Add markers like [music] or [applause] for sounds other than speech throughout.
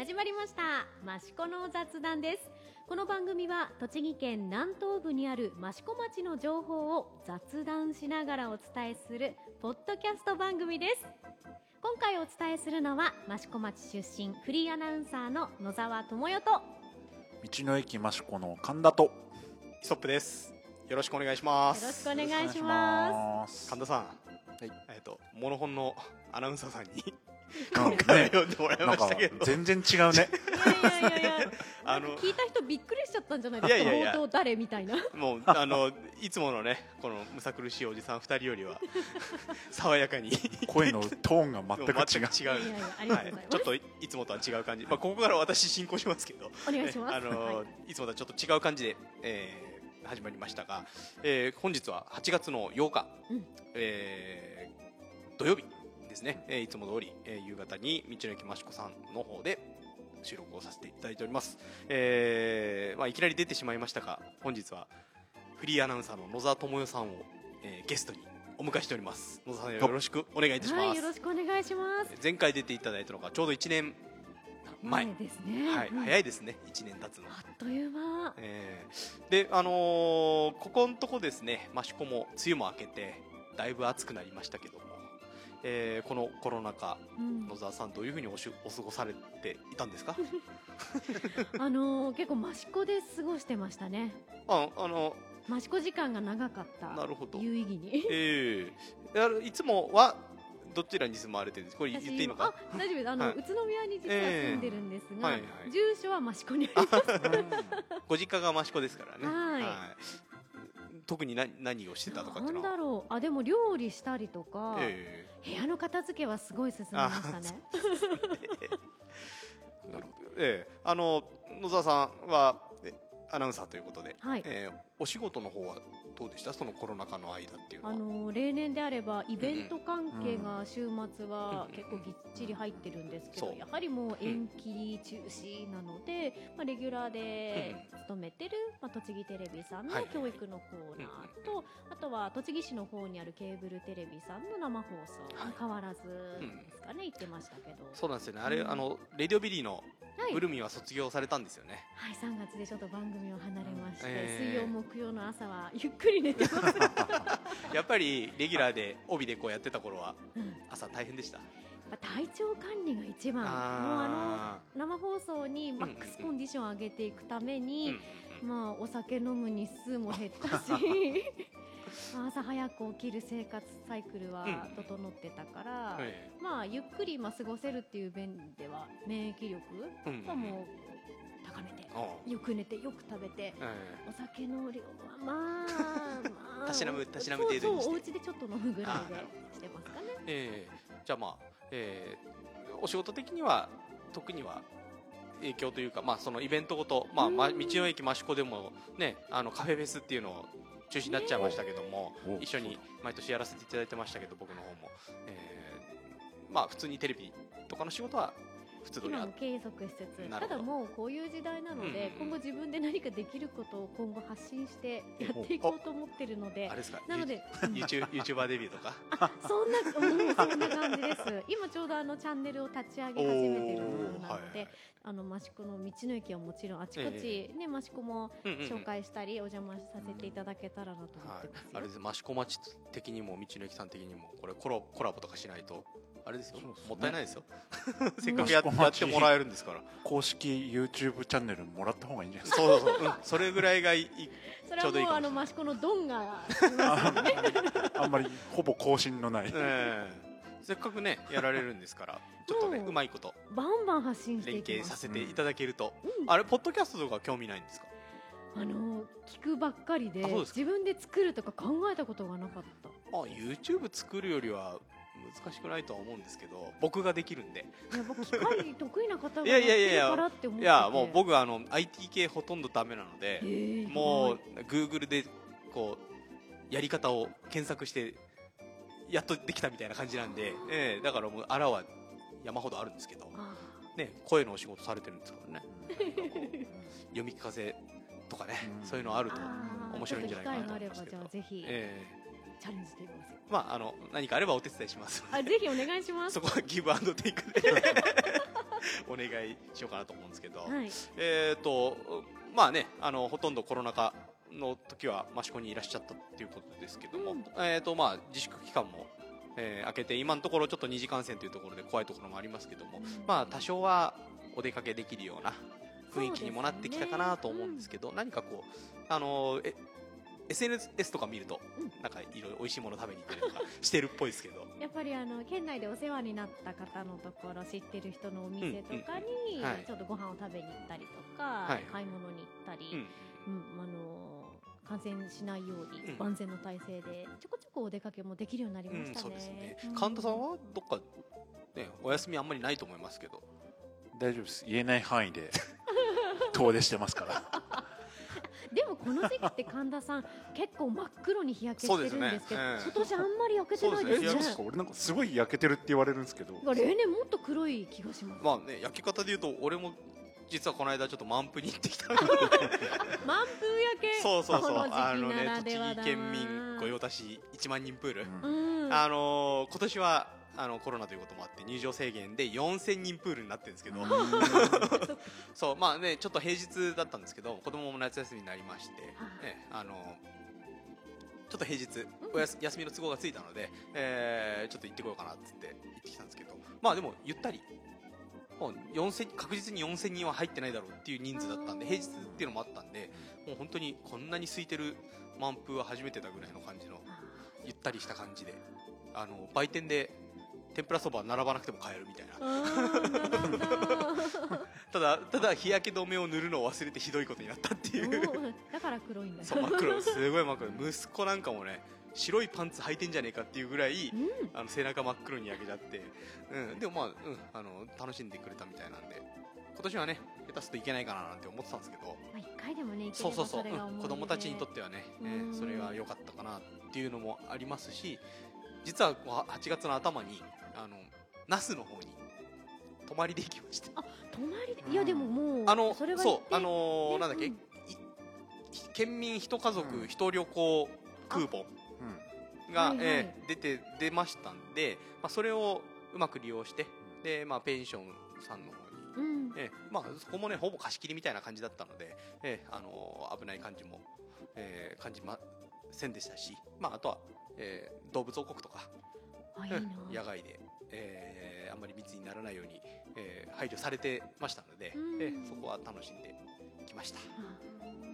始まりました。益子の雑談です。この番組は栃木県南東部にある益子町の情報を雑談しながらお伝えするポッドキャスト番組です。今回お伝えするのは益子町出身フリーアナウンサーの野沢智代と道の駅益子の神田とストップです。よろしくお願いします。よろしくお願いします。す。神田さん、はい。えっとモノホンのアナウンサーさんになんかね回読んでもらいましたけど、全然違うね。いやいやいやあの聞いた人びっくりしちゃったんじゃないですか？いやいやいや。冒頭誰みたいな。もうあのいつものねこのむさ苦しいおじさん二人よりは爽やかに。声のトーンが全く違う。違う。いやいちょっといつもとは違う感じ、まあ、ここから私進行しますけど。お願いします。あの、はい。い、つもとはちょっと違う感じで、えー始まりましたが、えー本日は8月の8日、うん。えー土曜日ですね、えーいつも通り、えー夕方に道の駅益子さんの方で収録をさせていただいております、えーまあ、いきなり出てしまいましたが本日はフリーアナウンサーの野沢智代さんを、えーゲストにお迎えしております。野沢さんよろしくお願いいたします、はいよろしくお願いします。前回出ていただいたのがちょうど1年前、ですね。はい、うん。早いですね。1年経つの、あっという間。えーであのーここのとこですね益子も梅雨も明けてだいぶ暑くなりましたけども、えーこのコロナ禍うん。野沢さんどういうふうにおしお過ごされていたんですか？[laughs] あのー結構益子で過ごしてましたね。ああの益子時間が長かったなるほど。有意義に。えー、あのいつもはどちらに住まわれてるんです？かこれ言っていいのか？あ大丈夫です。あの、はい。宇都宮に実は住んでるんですが、はいはい住所は益子にありますご実家が益子ですからね。はい特に何何をしてたとかっていうのは？なんだろう。あでも料理したりとか、え部屋の片付けはすごい進みましたね。ーなるほど。ええ。あの野沢さんはえアナウンサーということで、はい。えーお仕事の方はどうでした？そのコロナ禍の間っていうのは。あの例年であればイベント関係が週末はうん。結構ぎっちり入ってるんですけど、やはりもう延期中止なので、まあ、レギュラーで勤めてる、まあ、栃木テレビさんのはい教育のコーナーと、あとは栃木市の方にあるケーブルテレビさんの生放送、はい。変わらずですかね、行ってましたけど、そうなんですよね。あれ、うん。あのレディオビリーのはい。ブルミンは卒業されたんですよね、はい、3月でちょっと番組を離れまして、えー。水曜木曜の朝はゆっくり寝てます、[laughs] やっぱりレギュラーで帯でこうやってた頃は朝大変でした？ぱ体調管理が一番。もうあの生放送にマックスコンディションを上げていくためうんに、うん。まあ、お酒飲む日数も減ったしまあ [laughs] 朝早く起きる生活サイクルはうん。整ってたから、えまあ、ゆっくりまあ過ごせるっていう面では免疫力はもう高めてよく寝てよく食べてえお酒の量はまあ [laughs] まあたしなむたしなむ程度にお家でちょっと飲むぐらいでしてますかね。ええ。えじゃあまあ、ええお仕事的には特には影響というか、まあ、そのイベントごと、まあ、まうん。道の駅益子でも、ね、あのカフェフェスっていうのを中止になっちゃいましたけども、お一緒に毎年やらせていただいてましたけど僕の方も、えーまあ普通にテレビとかの仕事は普通今も継続しつつただもうこういう時代なので、うんうん。今後自分で何かできることを今後発信してやっていこうと思ってるのであれですか？なので、ユーチュー YouTuber デビューとか？そんな、うん、そんな感じです。今ちょうどあのチャンネルを立ち上げ始めてるところなので、あの益子の道の駅はもちろんあちこち、ね益子も紹介したりお邪魔させていただけたらなと思はいってますよ。あれです。益子町的にも道の駅さん的にもこれコラコラボとかしないと？あれですよ。ね。もったいないですよ。せっかくやってもらえるんですから。公式 YouTube チャンネルもらった方がいいんじゃないですか。そうそうそう、うん、それぐらいがいいそれちょうどいいはもうあの益子のドンがいますね。あんまりほぼ更新のない。ええ。せっかくねやられるんですからちょっとねうまいこと。バンバン発信して連いきます。携させていただけると、うん。あれポッドキャストとか興味ないんですか？あの聞くばっかりで自分で作るとか考えたことがなかった。あ YouTube 作るよりは難しくないとは思うんですけど僕ができるんで。やっぱ機械得意な方がいやいやいやいややってるからって思ってて。いやもう僕はあの IT 系ほとんどダメなのでえーもうはい Google でこうやり方を検索してやっとできたみたいな感じなんで、ええだからもうあらは山ほどあるんですけど、あね、声のお仕事されてるんですからね。[laughs] 読み聞かせとかね、うん。そういうのあると面白いんじゃないかなと思いちょっと機会があればじますけどゃあぜひ。えチャレンジしてみますまああの何かあればお手伝いしますあぜひお願いします。そこはギブアンドテイクで [laughs] お願いしようかなと思うんですけど、はい。えっ、とまあねあのほとんどコロナ禍の時は益子にいらっしゃったっていうことですけども、うん。えっ、とまあ自粛期間も、えー明けて今のところちょっと二次感染というところで怖いところもありますけども、まあ多少はお出かけできるような雰囲気にもなってきたかなと思うんですけど。何かこうあのえ SNS とか見ると、うん。なんかいろいろ美味しいもの食べに行ったりとかしてるっぽいですけど。やっぱりあの県内でお世話になった方のところ知ってる人のお店とかに、ちょっとご飯を食べに行ったりとか、はい買い物に行ったり、うんうん。あの感染しないようにうん。万全の体制でちょこちょこお出かけもできるようになりうんましたね。そうですね。うん。神田さんはどっか、ね、お休みあんまりないと思いますけど。大丈夫です。言えない範囲で遠出してますから [laughs] でもこの時期って神田さん結構真っ黒に日焼けしてるんですけどねええ今年あんまり焼けてないですね。そうですね。すか俺なんかすごい焼けてるって言われるんですけど。例年もっと黒い気がします、まあね焼き方で言うと俺も実はこの間ちょっと満腹に行ってきた [laughs] 満風焼け。そうそうそうあのね栃木県民御用達1万人プール、うんうん。あのー今年はあのコロナということもあって入場制限で4000人プールになってるんですけど、[laughs] そうまあねちょっと平日だったんですけど子供も夏休みになりまして、はねあのちょっと平日おやす休みの都合がついたので、えーちょっと行ってこようかなっつって行ってきたんですけどまあでもゆったり。もう4000確実に4000人は入ってないだろうっていう人数だったんでうん平日っていうのもあったんでもう本当にこんなに空いてる満風は初めてだぐらいの感じのゆったりした感じであの売店で天ぷらそば並ばなくても買えるみたいな。ただただ日焼け止めを塗るのを忘れてひどいことになったっていう。だから黒いんだ。そう真っ黒。すごい真っ黒。息子なんかもね白いパンツ履いてんじゃねえかっていうぐらいうん。あの背中真っ黒に焼けちゃって、うん、でもまあ,、うん、あの楽しんでくれたみたいなんで。今年はね下手するといけないかななんて思ってたんですけど。まあ一回でもねそうそうそう、うん、子供たちにとってはね、えーうん。それが良かったかなっていうのもありますし実はこう8月の頭にあの那須の方に泊まりで行きまして泊まり？でいやでももうあのそれはそうあのーねなんだっけ、うん。い県民一家族うん一旅行クーポンうん。が、はいはい。えー出て出ましたんで、まあ、それをうまく利用してで、まあ、ペンションさんの方に、うん。えーまあ、そこもねほぼ貸し切りみたいな感じだったので、えーあのー危ない感じも、えー感じませんでしたし、まあ、あとは、えー動物王国とかあいいな。野外で、えーあんまり密にならないように、えー配慮されてましたので、うん。えーそこは楽しんできました。あ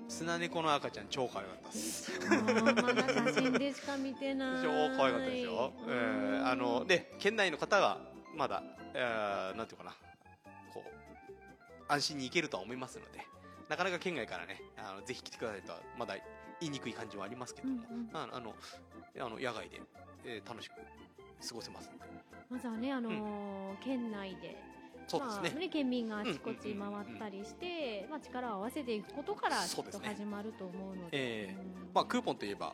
スナネコの赤ちゃん超可愛かったです。ーまだ写真でしか見てない。超可愛かったですよ、えーあので県内の方がまだ、えーなんていうかな。こう安心に行けるとは思いますのでなかなか県外からねあのぜひ来てくださいとはまだ言いにくい感じはありますけども、うんうん。ああのあの野外で、えー楽しく過ごせます。のでまずはねあのー県内でそうですね、まあ、県民があちこち回ったりして、まあ、力を合わせていくことからきっと始まると思うので、ええ。うん。まあ、クーポンといえば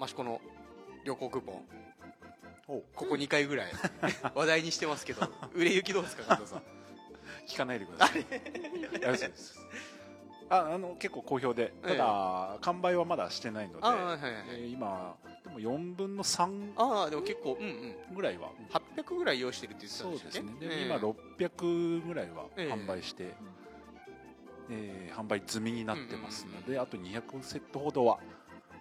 益子の旅行クーポン。お。ここ2回ぐらい [laughs] 話題にしてますけど売れ行きどうですか加藤さん？[laughs] 聞かないでください。ああの結構好評で。ただ、完売はまだしてないので、はいはい。えー今でも4分の3ああでも結構うんうん。ぐらいは。800ぐらい用意してるって言ってたんそうでしたっけですね。で、ええ。今600ぐらいはええ。販売して、えー販売済みになってますので、あと200セットほどは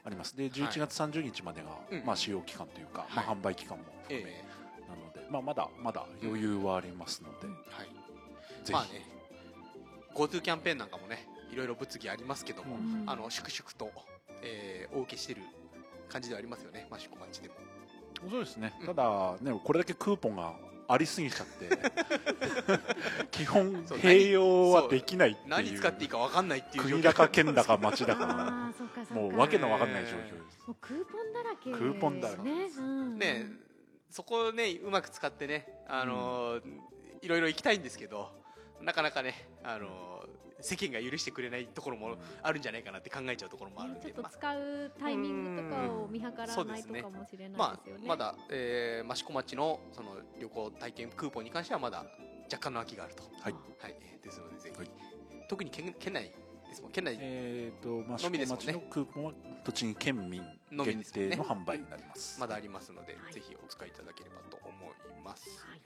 あります。で11月30日までが、うん。まあ、使用期間というか、はい。まあ、販売期間も含め、えなので、まあ、まだまだ余裕はありますので、えはい。ぜひ、まあね GoTo キャンペーンなんかもねいろいろ物議ありますけども、うん。うんあの粛々と、えーお受けしてる感じではありますよね。益子町でも。そうですね、うん。ただねこれだけクーポンがありすぎちゃって。[laughs] 基本併用はできないっていう。何使っていいか分かんないっていう国だかあーそうかそうか。らもうわけのわかんない状況です、もうクーポンだらけクーポンだらけね、うん、ねそこをねうまく使ってねあのーいろいろ行きたいんですけどなかなかねあのー世間が許してくれないところもあるんじゃないかなって考えちゃうところもあるんで、ねちょっとまあ。使うタイミングとかを見計らわないとかもしれないまですよね。あ、まだ、えー、益子町のその旅行体験クーポンに関してはまだ若干の空きがあると、はい。はい、ですのでぜひ、はい。特に県県内ですもん。県内。えーとまあ、のみですもんね。町のクーポンは栃木県民限定の販売になります。まだありますので、はい。ぜひお使いいただければと思います。はい。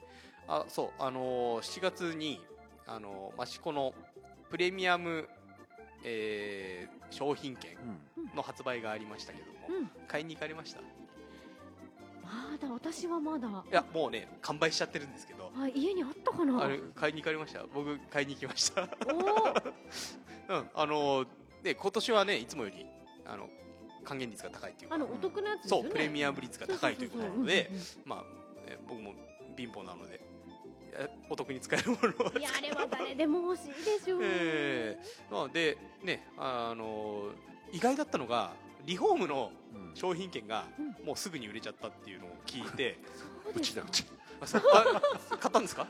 あそう。あのー7月にあの益子のプレミアム、えー商品券うん。の発売がありましたけども、うん。買いに行かれました？いまだ私はまだ。やもうね完売しちゃってるんですけど。あ家にあったかな？あれ買いに行かれました？僕買いに行きました。[laughs] うんあので今年はねいつもよりあの還元率が高いっていうか。あのお得なやつですよね。そうプレミアム率が高いということなのでまあ、え僕も貧乏なので。えお得に使えるものいやあれは誰でも欲しいでしょう、えーまあ、でねあの意外だったのがリフォームのうん。商品券がうん。もうすぐに売れちゃったっていうのを聞いてそうちだ。うちあそうあ買ったんですか？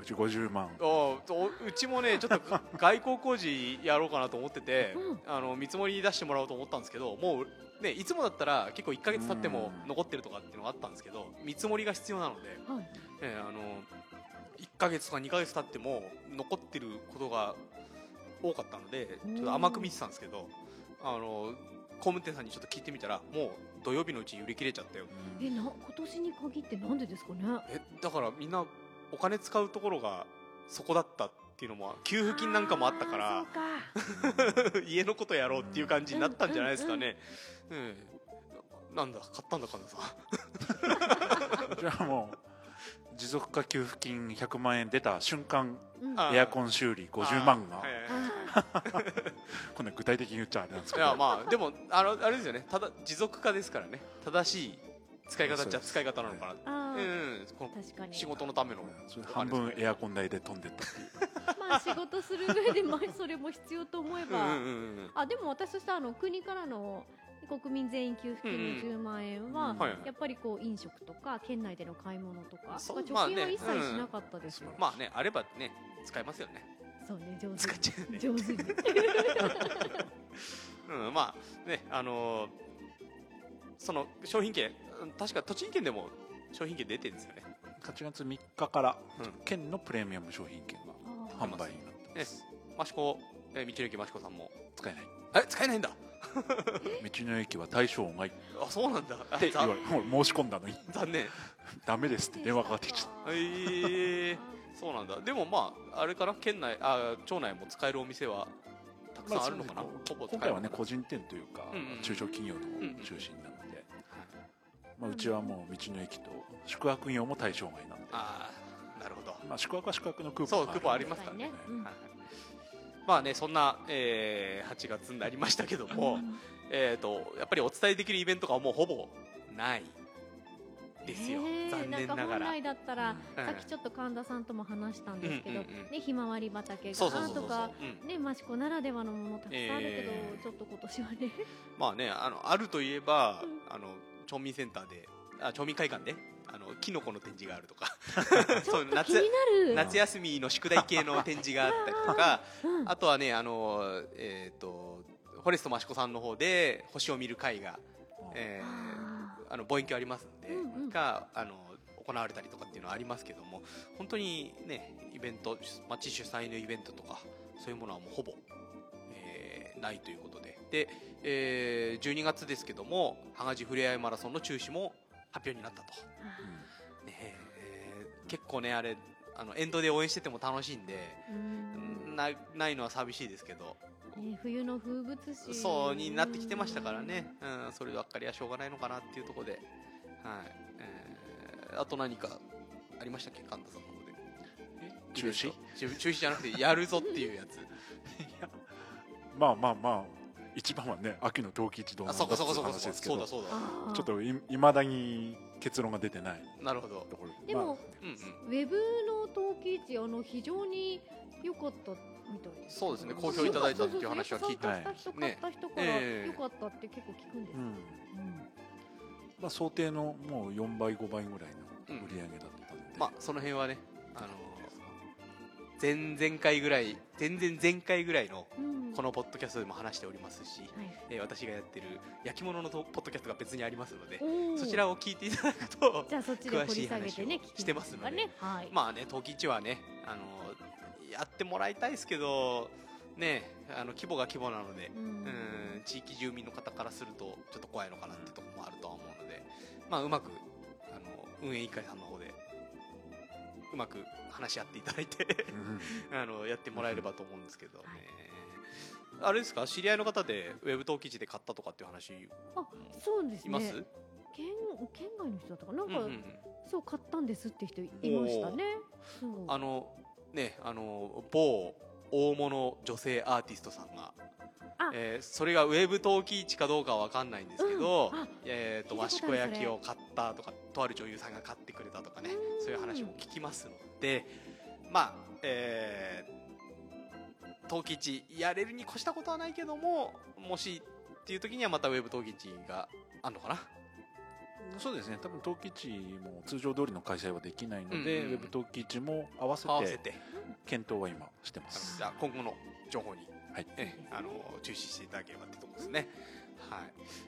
うち50万。あおうちもねちょっと外交工事やろうかなと思ってて、うん。あの見積もり出してもらおうと思ったんですけどもうねいつもだったら結構1か月経ってもうん。残ってるとかっていうのがあったんですけど見積もりが必要なので、はい。えーあの1か月とか2か月経っても残ってることが多かったのでちょっと甘く見てたんですけどあの工務店さんにちょっと聞いてみたらもう土曜日のうちに売り切れちゃったよ。えな今年に限ってなんでですかね？えだからみんなお金使うところがそこだったっていうのも給付金なんかもあったから [laughs] 家のことやろうっていう感じになったんじゃないですかね。うん。なんだ買ったんだ神田さん。[laughs] じゃあもう持続化給付金100万円出た瞬間うん。あエアコン修理50万が [laughs] こんな具体的に言っちゃあれなんですけど。いやまあでもあのあれですよね。ただ持続化ですからね。正しい使い方っちゃ使い方なのかな。うーんこの確かに。仕事のための。半分エアコン代で飛んでったっていうまあ仕事する上でまあそれも必要と思えば、うんうんうんうん。あでも私としてはあの国からの国民全員給付金の10万円は、やっぱりこう飲食とか県内での買い物とか、貯まあね。金は一切しなかったですよ、まあねあればね使えますよね。そうね上手に。使っちゃうね。上手に。[laughs] うんまあねあのーその商品券うん確か栃木県でも商品券出てるんですよね。8月3日からうん。県のプレミアム商品券が販売になってます。益子、えー道の駅益子さんも。使えない。え使えないんだ [laughs] 道の駅は対象外っあそうなんだ。言わ残れ申し込んだのに。残念。ダメですって電話かかってきちゃっえ。ー、そうなんだ。でもまああれかな？県内あ町内も使えるお店はたくさんあるのかな、まあ今回はね個人店というか、うんうん中小企業のうん中心なので、まあ、うちはもう道の駅と宿泊業も対象外なんでああなるほど。まあ、宿泊は宿泊のクーポンがそうクーポンありますからね、ね。うんはいまあねそんな、えー8月になりましたけども、うん。えー、とやっぱりお伝えできるイベントがもうほぼないですよ、残念なんかがら本来だったら、うん。さっきちょっと神田さんとも話したんですけど、ねひまわり畑がとかうん。ね益子ならではのものたくさんあるけど、えー。ちょっと今年はね。まあねあのあるといえば、うん。あの町民センターであ町民会館であのキノコの展示があるとか。[laughs] ちそうょっと気になる。夏休みの宿題系の展示があったりとかうんあとはねあのえっ、とフォレスト益子さんの方で星を見る会が、えーああの望遠鏡ありますんで、うんうん。があの行われたりとかっていうのはありますけども本当にねイベント町主催のイベントとかそういうものはもうほぼ、えーないということで。で、えー12月ですけども羽地ふれあいマラソンの中止も発表になったと、ーねえー結構ねあれあのエンドで応援してても楽しいんで、うん。なないのは寂しいですけど。ね、冬の風物詩そうになってきてましたからね、うん、そればっかりはしょうがないのかなっていうところで、はい。えーあと何かありましたっけ？神田さんの方で。中止？中中止じゃなくてやるぞっていうやつ。[laughs] まあまあまあ一番はね秋の冬季一同のあそうかそうかそうか話ですけど。そうだそうだ。あー。ちょっといいまだに結論が出てないなるほど。ところでも、まあうんうん。ウェブの陶器市あの非常に良かったみたいですそうですね好評いただいたっていう話は聞いた。人買った人からえ。え良かったって結構聞くんですよ、うんうんまあ、想定のもう4倍5倍ぐらいの売り上げだったんで、まあその辺はねあの前々回ぐらい前々前回ぐらいのうん。このポッドキャストでも話しておりますし、はい。えー私がやってる焼き物のとポッドキャストが別にありますのでそちらを聞いていただくと詳しい話をしてますのでねはい、まあね陶器市はねあのやってもらいたいですけどねあの規模が規模なので、ううんん、地域住民の方からするとちょっと怖いのかなってところもあるとは思うので、まあ、うまくあの運営委員会さんの方でうまく話し合っていただいてうん。[laughs] あのやってもらえればと思うんですけどね、あれですか？知り合いの方でウェブ登記地で買ったとかっていう話いあそうですね。ます、県県外の人だったかな？なんか、うんうん。うんそう買ったんですって人いましたね。そうあのねあの某大物女性アーティストさんがあ。えーそれがウェブ登記地かどうかは分かんないんですけど、うんあえー、と益子焼きを買ったとかとある女優さんが買ってくれたとかねうんそういう話も聞きますのでまあえー登記地やれるに越したことはないけどももしっていう時にはまたウェブ登記地があるのかな？そうですね。多分登記地も通常通りの開催はできないので、うんうん。ウェブ登記地も合わせて合わせて。検討は今してます。じゃあ今後の情報にはい。えあの注視していただければってところですね。は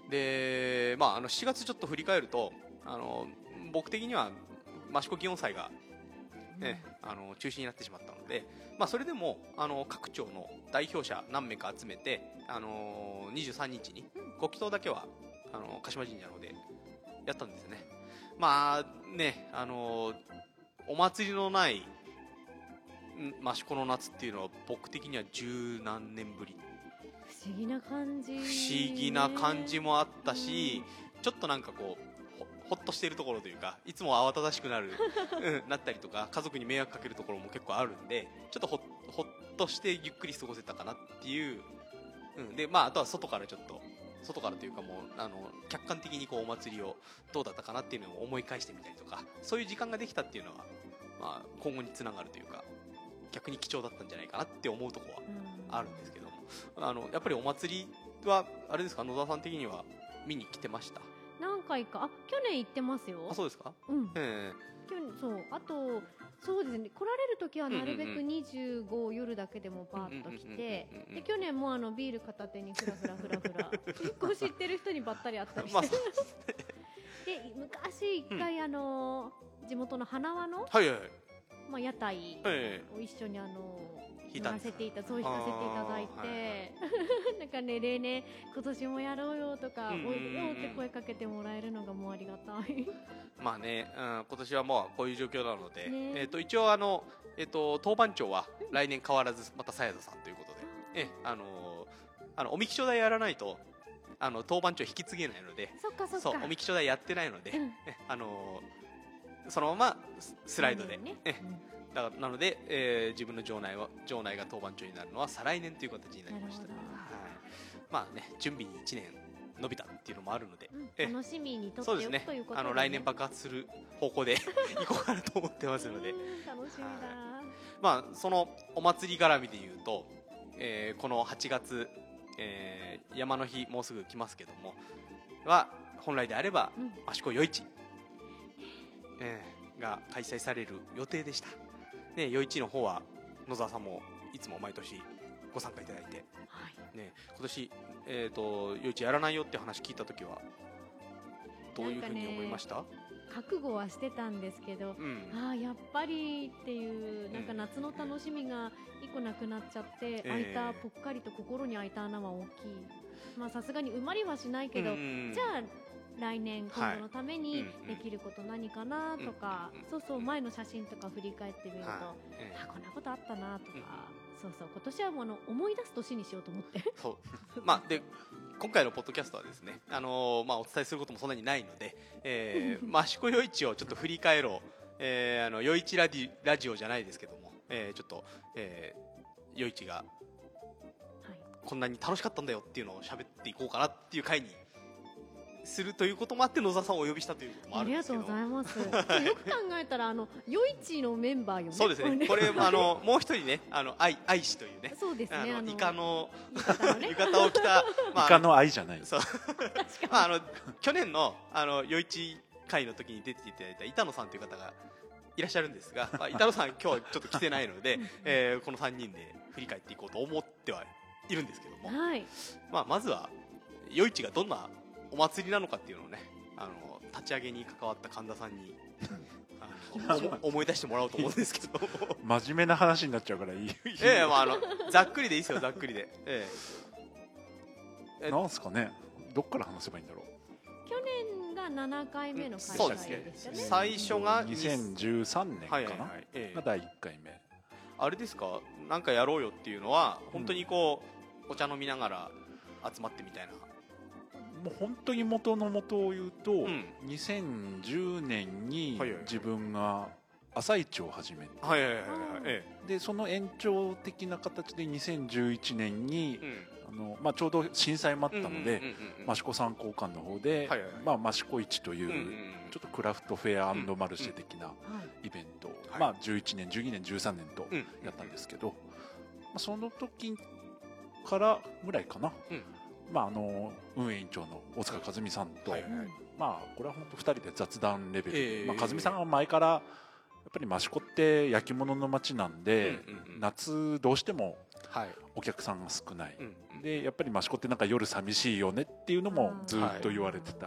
い、で、まあ、あの7月ちょっと振り返るとあの僕的には益子祇園祭が、ねあの中止になってしまったので、まあ、それでもあの各町の代表者何名か集めてあの23日にご祈祷だけはあの鹿島神社の方でやったんですよね。まあねあのお祭りのないん益子の夏っていうのは僕的には十何年ぶり不思議な感じ不思議な感じもあったし、ちょっとなんかこうほほっとしているところというかいつも慌ただしくなる、[laughs] うん、なったりとか家族に迷惑かけるところも結構あるんでちょっとほほっとしてゆっくり過ごせたかなっていう、うん、でまああとは外からちょっと外からというかもうあの客観的にこうお祭りをどうだったかなっていうのを思い返してみたりとかそういう時間ができたっていうのは、まあ、今後につながるというか逆に貴重だったんじゃないかなって思うところはうん。あるんですけども。あのやっぱりお祭りはあれですか野田さん的には見に来てました？何回か。あ去年行ってますよ。あそうですか？うん。え。去年そう。あとそうですね。来られる時はなるべくうんうん25夜だけでもバーッと来てうんうんうんうんうんで去年もあのビール片手にフラフラフラフラ結構知ってる人にばったり会ったりして、まあで昔一回あの地元の花輪の、はいはいはいまあ、屋台えを一緒にあの引いたんです乗らせていたそう引かせていただいて、はいはい。[laughs] なんかね例年今年もやろうよとか、うんうんうん。おいでよって声かけてもらえるのがもうありがたい。[laughs] まあね、うん、今年はもうこういう状況なので、ね。えっ、と一応あのえっ、と当番長は来年変わらずまたさやざさんということで、ええあのーあのおみきちょ代やらないとあの当番長引き継げないので、そうおみきちょ代やってないので、うん。えあのーそのままススライドで、ね。えだからなので、えー自分の場内は場内が当番長になるのは再来年という形になりました。はい、まあね準備に1年伸びたっていうのもあるので、うん。え楽しみにとってねということで、あの来年爆発する方向で行こうかなと思ってますので、う [laughs] ん楽しみだ、まあそのお祭り絡みで言うと、えーこの8月、えー山の日もうすぐ来ますけどもは本来であればうん。益子夜市、えーが開催される予定でした、ね、夜市の方は野沢さんもいつも毎年ご参加いただいて、はい。ね、今年、えー、と夜市やらないよって話聞いた時はどういうふうに思いました、覚悟はしてたんですけどうん。ああやっぱりっていうなんかうん。夏の楽しみが一個なくなっちゃって、え開いたえぽっかりと心に開いた穴は大きい。まあさすがに埋まりはしないけど、うん。じゃあ来年今後のためにできること何かなとか、そうそう前の写真とか振り返ってみると、はい。えあこんなことあったなとか、うんそうそう今年はもうあの思い出す年にしようと思って。ーそう。まあで今回のポッドキャストはですね、あのーまあ、お伝えすることもそんなにないので、えー、益子夜市をちょっと振り返ろう、えー、あの夜市ラディラジオじゃないですけども、えー、ちょっと、えー、夜市がはい。こんなに楽しかったんだよっていうのを喋っていこうかなっていう回にするということもあって野沢さんをお呼びしたということもあありがとうるんですけどございます。よく考えたら、あの、夜市のメンバーよね。そうですねこれあのもう一人ねあの愛愛氏というねそうですね。あのイカの浴衣のね [laughs] 浴衣を着た、まあイカの愛じゃないそうまあ、あの去年のあの夜市会の時に出ていただいた板野さんという方がいらっしゃるんですが、まあ、[laughs] 板野さん今日はちょっと来てないので、[laughs] えーこの3人で振り返っていこうと思ってはいるんですけども、はい。まあ、まずは夜市がどんなお祭りなのかっていうのをねあの立ち上げに関わった神田さんに思 [laughs] 思い出してもらおうと思うんですけど。[laughs] 真面目な話になっちゃうからいい。[laughs] ええまあ、あのざっくりでいいですよざっくりで、ええ。えなんすかね。どっから話せばいいんだろう。去年が7回目の開そうですね。催でしたね。最初が2013年かはいはいな、はい。ええ。が第1回目。あれですか？なんかやろうよっていうのは本当にこう、お茶飲みながら集まってみたいなもう本当に元の元を言うと、ん。2010年に自分が朝市を始めて、はいはいはいはい。えでその延長的な形で2011年にえ、うん。あのまあ、ちょうど震災もあったので、うんうんうんうん益子参考館の方で、はいはいはい。まあ、益子市という、うんうんうん。ちょっとクラフトフェアマルシェ的なはい。イベントを、はい。まあ、11年12年13年とうん。やったんですけど、まあ、その時からぐらいかな、うんまあ、あの運営委員長の大塚和美さんと、はいはい。はいまあ、これは本当2人で雑談レベル、ええまあ、和美さんが前からやっぱり益子って焼き物の街なんで、うんうんうん夏どうしてもはい。お客さんが少ない、うんうんでやっぱり益子ってなんか夜寂しいよねっていうのもずっと言われてた、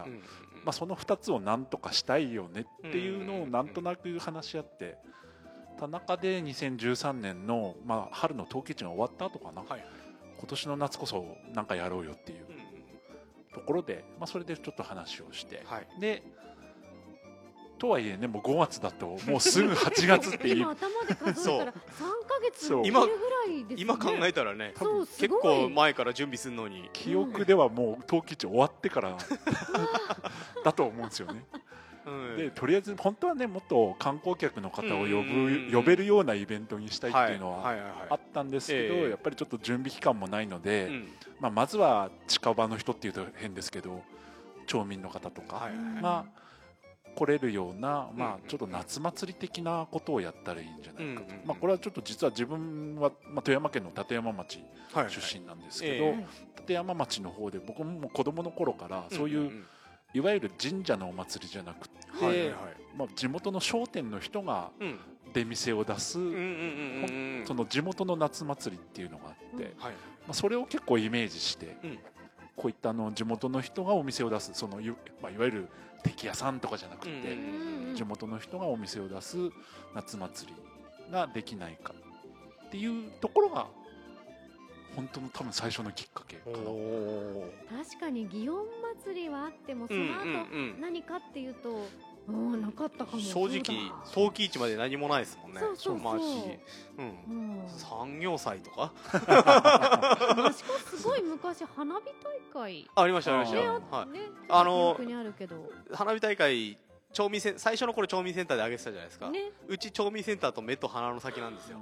まあ、その2つをなんとかしたいよねっていうのをなんとなく話し合ってた中で2013年の、まあ、春の陶器市が終わった後かな、はい今年の夏こそなんかやろうよっていうところで、まあ、それでちょっと話をして、はい。でとはいえねもう5月だともうすぐ8月っていう。[laughs] 今頭で数えたら3ヶ月ぐらいですね。今考えたらね結構前から準備するのに。記憶ではもう陶器市終わってから [laughs] だと思うんですよね。うん。でとりあえず本当はねもっと観光客の方を呼うんうんうんぶ呼べるようなイベントにしたいっていうのははい。はいはいはい。あったんですけど、ええ。やっぱりちょっと準備期間もないので、うん。まあ、まずは近場の人っていうと変ですけど町民の方とか、はいはいはい。まあ来れるような、うんまあ、ちょっと夏祭り的なことをやったらいいんじゃないかと、うんうんうん。まあ、これはちょっと実は自分は、まあ、富山県の立山町はいはい。出身なんですけど、ええ。はい立山町の方で僕も子供の頃からそういう、んん。いわゆる神社のお祭りじゃなくて、はいはいはい。まあ、地元の商店の人がうん。出店を出す、その地元の夏祭りっていうのがあって、うん。まはい。あ、それを結構イメージして、うん。こういったあの地元の人がお店を出すそのい,、まあ、いわゆる敵屋さんとかじゃなくて、地元の人がお店を出す夏祭りができないかっていうところが本当の多分最初のきっかけかな。確かに祇園祭りはあってもその後何かっていうとうん。なかったかも。正直陶器市まで何もないですもんね。そうそうそう。まあし。うん。うん産業祭とか？益子すごい昔花火大会ありましたありました。ねあはい。ねあの記憶にあるけど。花火大会町民セン最初の頃町民センターで上げてたじゃないですか、ね。うち町民センターと目と鼻の先なんですよ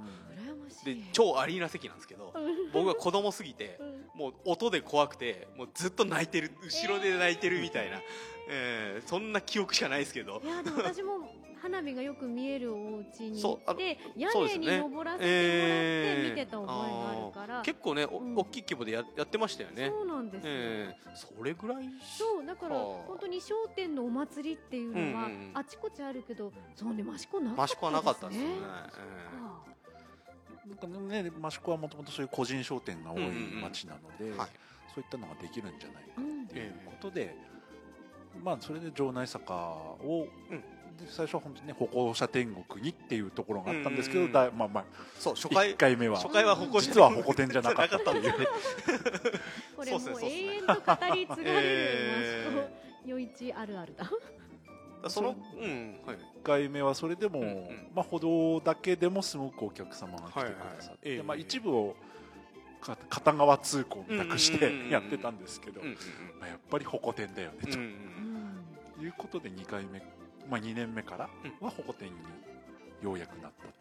でい。超アリーナ席なんですけどうん。僕が子供すぎてうん。もう音で怖くてもうずっと泣いてる後ろで泣いてるみたいな、えーそんな記憶しかないですけど。いやでも私も花火がよく見えるお家に行って屋根に登らせてもらってえー見てた覚えがあるから、結構ね、おうん。大きい規模でややってましたよね。そうなんです。よ、えーそれぐらいそうだからはあ本当に商店のお祭りっていうのはうんうんうん。あちこちあるけどそうね益子なかった益子はなかったんですよね、あなんかね、益子はもともとそういう個人商店が多いうんうんうん。町なので、えーはい。そういったのができるんじゃないかうんっていうことで、まあそれで城内坂を、うん。で最初は本当にね歩行者天国にっていうところがあったんですけど、うんうんうん。だいまあまあそう初1回回目は。初回は歩行者実は歩行天じゃなかった。[laughs] っていうね。これもそう永遠と語り継がれるえ [laughs] 益子余一あるあるだそのそううん。はい1回目はそれでも、うんうん。まあ、歩道だけでもすごくお客様が来てくださって、はいはい。ええ。まあ、一部をか片側通行みたくしてやってたんですけど、やっぱり歩行天だよねと。いうことで2回目、まあ、2年目からは歩行天にようやくなった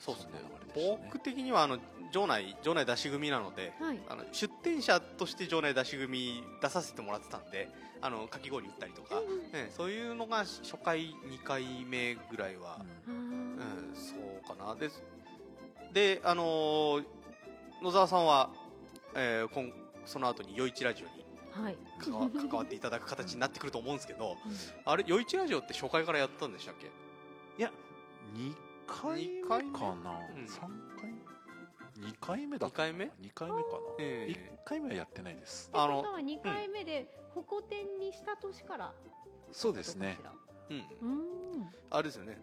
そうですね。僕的にはあの場内場内出し組なので、はい。あの出店者として場内出し組出させてもらってたんであのかき氷売ったりとか、ね、そういうのが初回2回目ぐらいは、うん。うん。あそうかな。でであのー野沢さんは、えー、今その後に余市ラジオにーはい。関わ関わっていただく形になってくると思うんですけどうん。あれ余市ラジオって初回からやったんでしたっけ？いや2回目かな、二回目うん。3回？2回目だった二回目？2回目かな、ええ1回目はやってないです。あのことは2回目で歩行天にした年から？そうですね。うん。うん。あれですよね。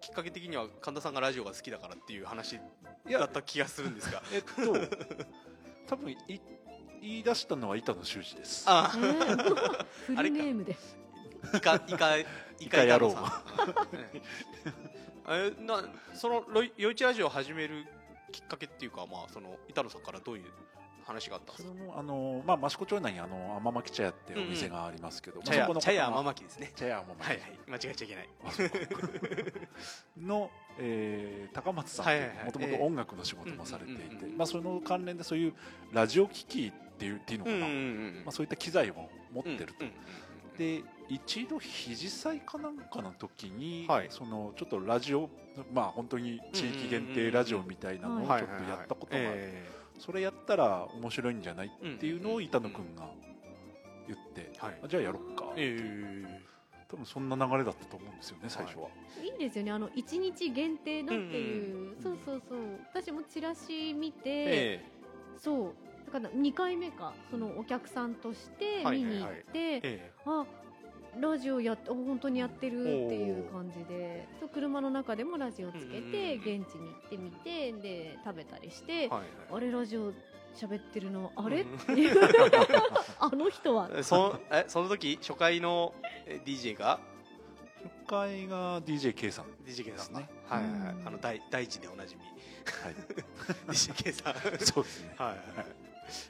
きっかけ的には神田さんがラジオが好きだからっていう話いやだった気がするんですが。[laughs] えっと [laughs] 多分い言い出したのは板野修二です。あねフあれかルネームで。イカイカイイカ野郎さん。[laughs] えええなそのロイ夜市ラジオを始めるきっかけっていうかまあその板野さんからどういう話があったんですか？それもあのまあ益子町内にあの甘巻茶屋ってお店がありますけど、まあ茶屋茶屋方が甘巻ですね。茶屋甘巻はいはい。間違えちゃいけない。[laughs] の、えー高松さんもともと音楽の仕事もされていてまあその関連でそういうラジオ機器っていうっていうのかな、まんあ、そういった機材を持ってると、うんうん。で一度肘祭かなんかの時に、はい。そのちょっとラジオまあ本当に地域限定ラジオみたいなのをうん。ちょっとやったことがあってえそれやったら面白いんじゃないっていうのをうん板野君が言って、はい。あじゃあやろっか、ええ。多分そんな流れだったと思うんですよね最初は、いいですよねあの1日限定のっていう、んそうそうそう。私もチラシ見て、えそう。だから2回目か。そのお客さんとして見に行って、ええ。あラジオや本当にやってるっていう感じでそう車の中でもラジオつけて現地に行ってみてで食べたりして、えはい。あれラジオ喋ってるの？あれ、うん。っていう。[laughs] あの人は。はいそえその時初回のえ DJ が？初回が DJK さん DJK さんですね。はいはいはい。うん。あの大大地でおなじみ。はい。[laughs] DJK さん。そうですね。はいはい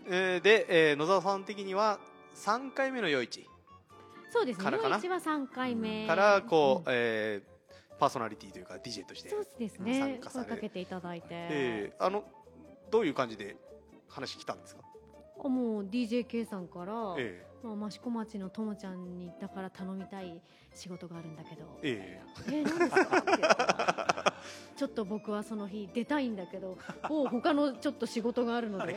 えーで、えー野沢さん的には3回目の夜市そうです。ねからかは3回目。からこう、ん。えーパーソナリティというか DJ として、そうです参ね加され声かけていただいて、えーあのどういう感じで話来たんですか、あもう DJK さんから、えまあ、益子町のともちゃんにだから頼みたい仕事があるんだけど。ーえ。えー、何ですか？[laughs] [laughs] ちょっと僕はその日出たいんだけど [laughs] お他のちょっと仕事があるので。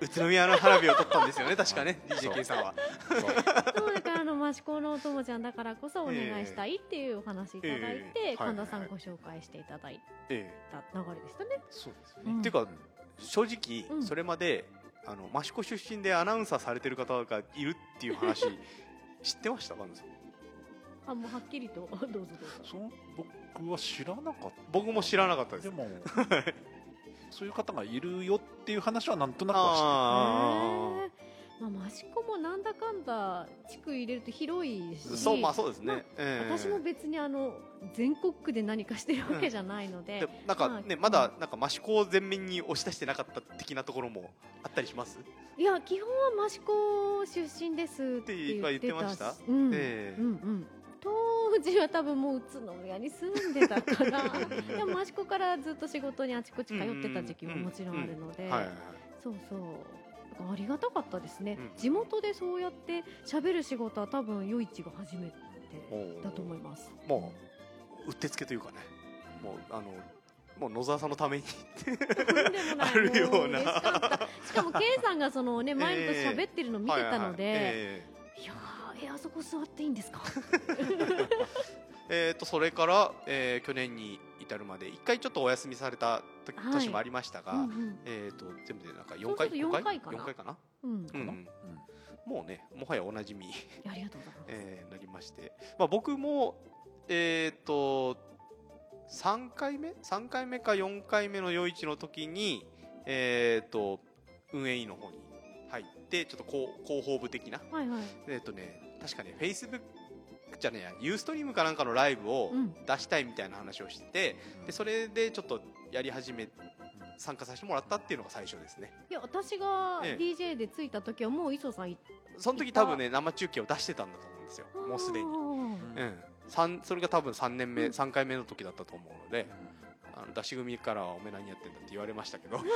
宇都宮の花火を撮ったんですよね。確かね。[laughs] DJK さんは。そう。だからあの益子のともちゃんだからこそお願いしたいっていうお話いただいて、ええ。神田さんご紹介していただいえた流れでしたね。そうですね、うん。っていうか正直、うん。それまであの益子出身でアナウンサーされてる方がいるっていう話知ってました？かあもうはっきりと。[laughs] どうぞどうぞ。その僕は知らなかった。僕も知らなかったです。でも [laughs] そういう方がいるよっていう話はなんとなくは知ってまあ、益子もなんだかんだ地区入れると広いし。そうまあそうですね、まあええ。私も別にあの全国区で何かしてるわけじゃないので、でなんかね、まあまだなんか益子を前面に押し出してなかった的なところもあったりします、いや基本は益子出身ですって言ってたし。って言ってました？うん、ええ。うんうん当時は多分もう宇都宮に住んでたから [laughs] でも益子からずっと仕事にあちこち通ってた時期ももちろんあるので、そうそう。ありがたかったですね、うん。地元でそうやって喋る仕事は多分余市が初めてだと思います。もううってつけというかね。もうあのもう野沢さんのために [laughs] あるような。[laughs] しかも K さんがそのね前のと喋ってるの見てたので、はいやーえあそこ座っていいんですか？ーえーとそれから、えー去年に至るまで一回ちょっとお休みされた年もありましたが、うんうん。えー、と全部でなんか4回四回かな。4回かな、うん。うん。もうねもはやおなじみ、ありがとうございます、[laughs] えーなりまして、まあ、僕もえっ、と3回目？3回目か4回目の夜市の時にえっ、と運営委員の方に入ってちょっと広広報部的な。はいはい。えっ、とね確かねフェイスブックじゃねえやユーストリームかなんかのライブをうん。出したいみたいな話をしてて、でそれでちょっとやり始め参加させてもらったっていうのが最初ですね。いや私がええ。DJ で着いた時はもう磯さんいその時多分ね生中継を出してたんだと思うんですよ。もうすでに、うん、三それが多分3年目、うん。3回目の時だったと思うのであの出し組からはおめえ何やってんだって言われましたけど。でも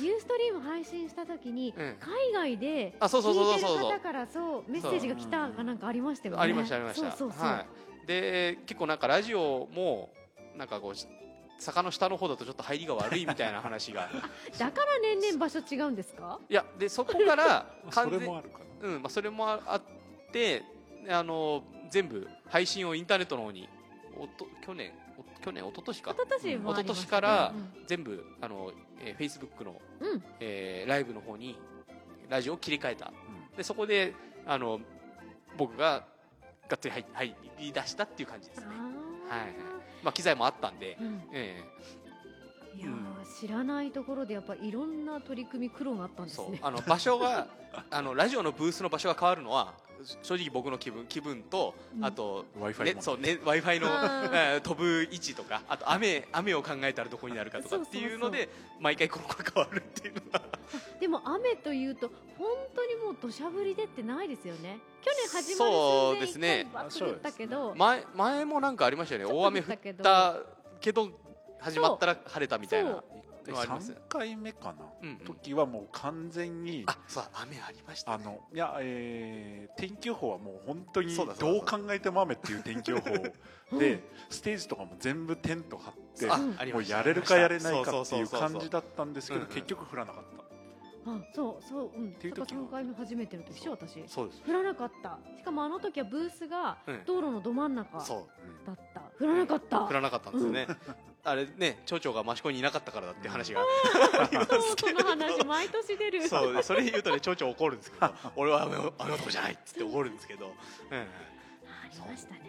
ユーストリーム配信した時に、[laughs] うん。海外であそうそうそう聞いてるそうそう方からそうメッセージが来たがなんかありましたよね。ありましたありました。そうそうそう、はい、で結構なんかラジオもなんかこう坂の下の方だとちょっと入りが悪いみたいな話が。[laughs] だから年々場所違うんですか？いやでそこから [laughs] そ完全れもあるかな。うんまあ、それもあってあの全部配信をインターネットの方におと去年お去年一昨年か。一昨年も一昨年からうん全部あの、えー、Facebook の、うん。えーライブの方にラジオを切り替えた。うん。でそこであの僕ががっつり入入り出したっていう感じです。ね、はいはい。まあ、機材もあったんで、うん。えいやー知らないところでやっぱいろんな取り組み苦労があったんーですね。そう。あの場所があのラジオのブースの場所が変わるのは正直僕の気分気分と、うん。あと w i f i もね。そうね w i f i の飛ぶ位置とかあと雨雨を考えたらどこになるかとかっていうので毎回ここが変わるっていうのが [laughs] でも雨というと本当にもう土砂降りでってないですよね。去年始まるそうですね。寸前一回バッと降ったけど、前前もなんかありましたよね。大雨降ったけど。始まったら晴れたみたいな3回目かな、うんうん。時はもう完全にあそう雨ありましたね。あのいや、えー天気予報はもう本当にどう考えても雨っていう天気予報でステージとかも全部テント張ってもうやれるかやれないかっていう感じだったんですけどうんうん。結局降らなかった。あそうそううん。ていう時は。3回目初めての時しょ私そうです降らなかった。しかもあの時はブースがうん。道路のど真ん中だそう。った、降らなかった。降らなかったんですよね、あれね町長が益子にいなかったからだって話が。そうその話毎年出る。[laughs] そうそれ言うとね町長怒るんですけど俺はあのあのとこじゃないっつって怒るんですけど、うんありましたね。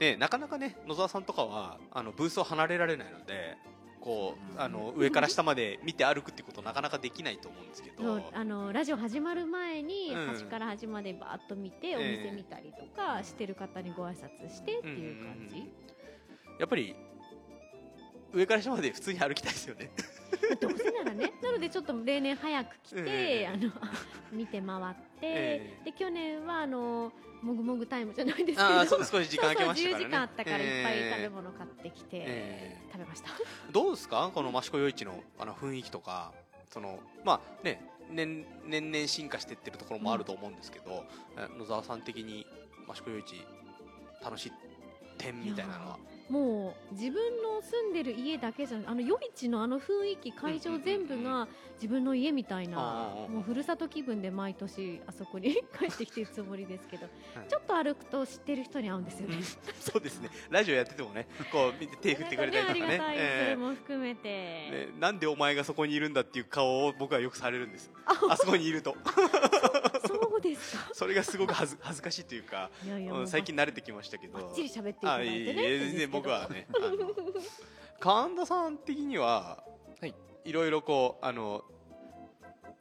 ね、なかなかね野沢さんとかはあのブースを離れられないのでこうあの上から下まで見て歩くってことなかなかできないと思うんですけど。あのラジオ始まる前に、うん。端から端までバーッと見て、ええ。お店見たりとかしてる方にご挨拶してっていう感じ、うんうんうん。やっぱり上から下まで普通に歩きたいですよね。まあどうせならね。[laughs] なのでちょっと例年早く来て、ええあの [laughs] 見て回って、ええで去年はあのもぐもぐタイムじゃないですけど。そう少し時間空けました [laughs] そうそうからね自由時間あったからいっぱい食べえ物買ってきて、ええ。食べました。どうですか？この益子夜市のあの雰囲気とか。そのまあね年年々進化していってるところもあると思うんですけど、え野沢さん的に益子夜市楽しい点みたいなのは？もう自分の住んでる家だけじゃなあの夜市のあの雰囲気会場全部が自分の家みたいなもうふるさと気分で毎年あそこに [laughs] 帰ってきてるつもりですけどはい。ちょっと歩くと知ってる人に会うんですよね。そうですね。ラジオやっててもねこう見て手振ってくれたりとかね。ありがたい、そえれも含めて、えねなんでお前がそこにいるんだっていう顔を僕はよくされるんです。あそこにいるとですか？[laughs] それがすごく恥ず恥ずかしいというかいやいや最近慣れてきましたけど。ばっちり喋っていたあだいていえいね。え全然僕はね [laughs] 神田さん的には、はい、いろいろこうあの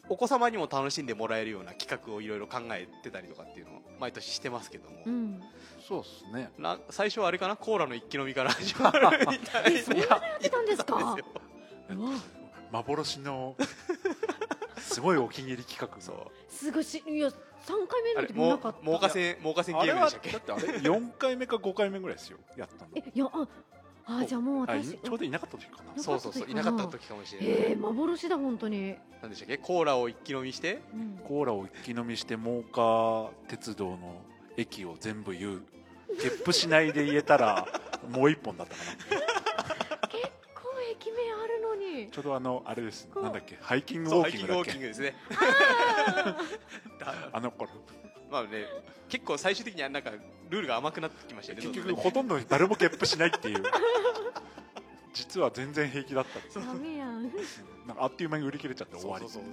お子様にも楽しんでもらえるような企画をいろいろ考えてたりとかっていうのを毎年してますけども、うん。そうですね。な最初はあれかな？コーラの一気飲みから始まるみたいえそんなのやってたんですか？幻のすごいお気に入り企画そう。すごいしいや三回目の時ももうなかった。猛火戦猛火戦あれはゲームでしたっけ？だってあれ4回目か5回目ぐらいですよやったの。えいやああじゃあもう私ちょうどいなかった時かな。そうそうそういなかった時かもしれない、えー、幻だ本当に、なんでしたっけ？コーラを一気飲みして？うん、コーラを一気飲みして真岡鉄道の駅を全部言う。ゲップしないで言えたらもう一本だったかな。[laughs] 結構駅名あちょうどあのあれです。なんだっけ？ハイキングウォハイキングウォーーキングだっけキングですね。[laughs] あの頃。まあね結構最終的にはなんかルールが甘くなってきましたね結局ほとんど誰もゲップしないっていう。[laughs] 実は全然平気だったってーダメやん。なんかあっという間に売り切れちゃって終わり。そうそう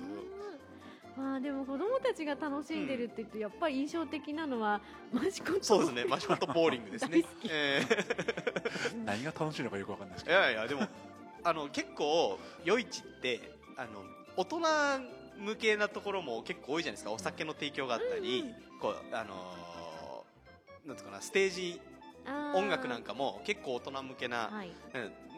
まあでも子供たちが楽しんでるって言うとやっぱり印象的なのはマシコと。そうですねマシュマロとボーリングですね。大好き。え [laughs] 何が楽しいのかよくわかんないですーけど。いやいやでもあの結構夜市ってあの大人向けなところも結構多いじゃないですか。お酒の提供があったり、うんこうあのーなんつうかなステージ音楽なんかも結構大人向けな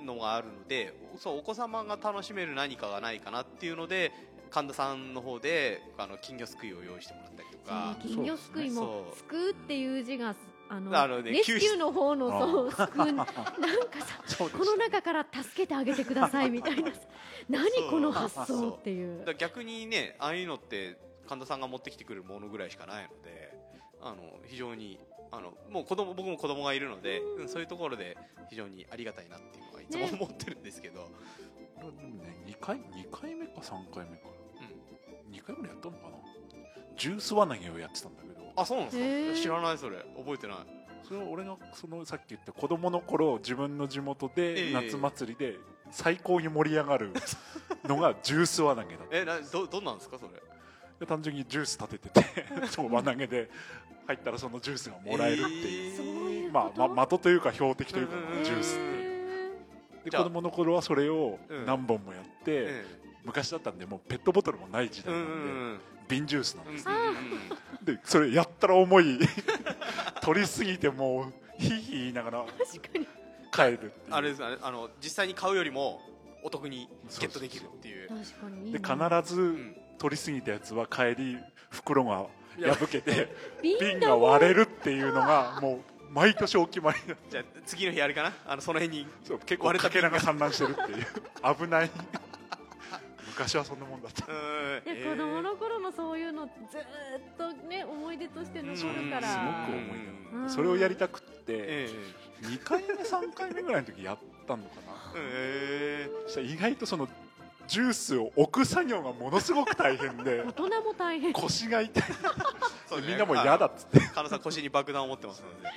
のがあるのでそうお子様が楽しめる何かがないかなっていうので神田さんの方であの金魚すくいを用意してもらったりとか。金魚すくいもそう「すくう」っていう字があのあのねレスキューの方のそうすくうなんかさこの中から助けてあげてくださいみたいな [laughs] 何この発想っていう。逆にねああいうのって神田さんが持ってきてくるものぐらいしかないのであの非常にあのもう子供僕も子供がいるので、うんそういうところで非常にありがたいなっていうのはいつもね。思ってるんですけど、これはでもね2回二回目か3回目か。うん。2回ぐらいやったのかな。ジュース輪投げをやってたんだけどあそうなんですか？知らないそれ。覚えてない。それは俺がそのさっき言った子供の頃自分の地元ええ。で夏祭りで最高に盛り上がるのがジュース輪投げだった。[laughs] えなどどんなんですかそれ？で単純にジュース立ててて [laughs] そう輪投げで入ったらそのジュースがもらえるっていう、まあ、ま的というか標的というかジュースってへでじゃあ。子供の頃はそれをうん。何本もやって、え昔だったんでもうペットボトルもない時代なんで、うんうん瓶ジュースなんうん。でそれやったら重い。[laughs] 取りすぎてもうヒーヒー言いながら確かに。帰るあれですあれあの実際に買うよりもお得にゲットできるっていう。確かに。いいでね必ずん。取りすぎたやつは帰り袋が破けて [laughs] 瓶瓶が割れるっていうのがもう毎年お決まりなじゃあ次の日あれかな？あのその辺にそう結構かけらが散乱してるっていう。[laughs] 危ない昔はそんなもんだった。うん。[laughs] で子供の頃のそういうのずーっとね思い出として残るから。すごく思い出うん。それをやりたくってえ2回目3回目ぐらいの時やったのかええな [laughs] そしたら意外とそのジュースを置く作業がものすごく大変で [laughs] 大人も大変。腰が痛い。そうね。みんなも嫌だっつって。神田さん腰に爆弾を持ってますので、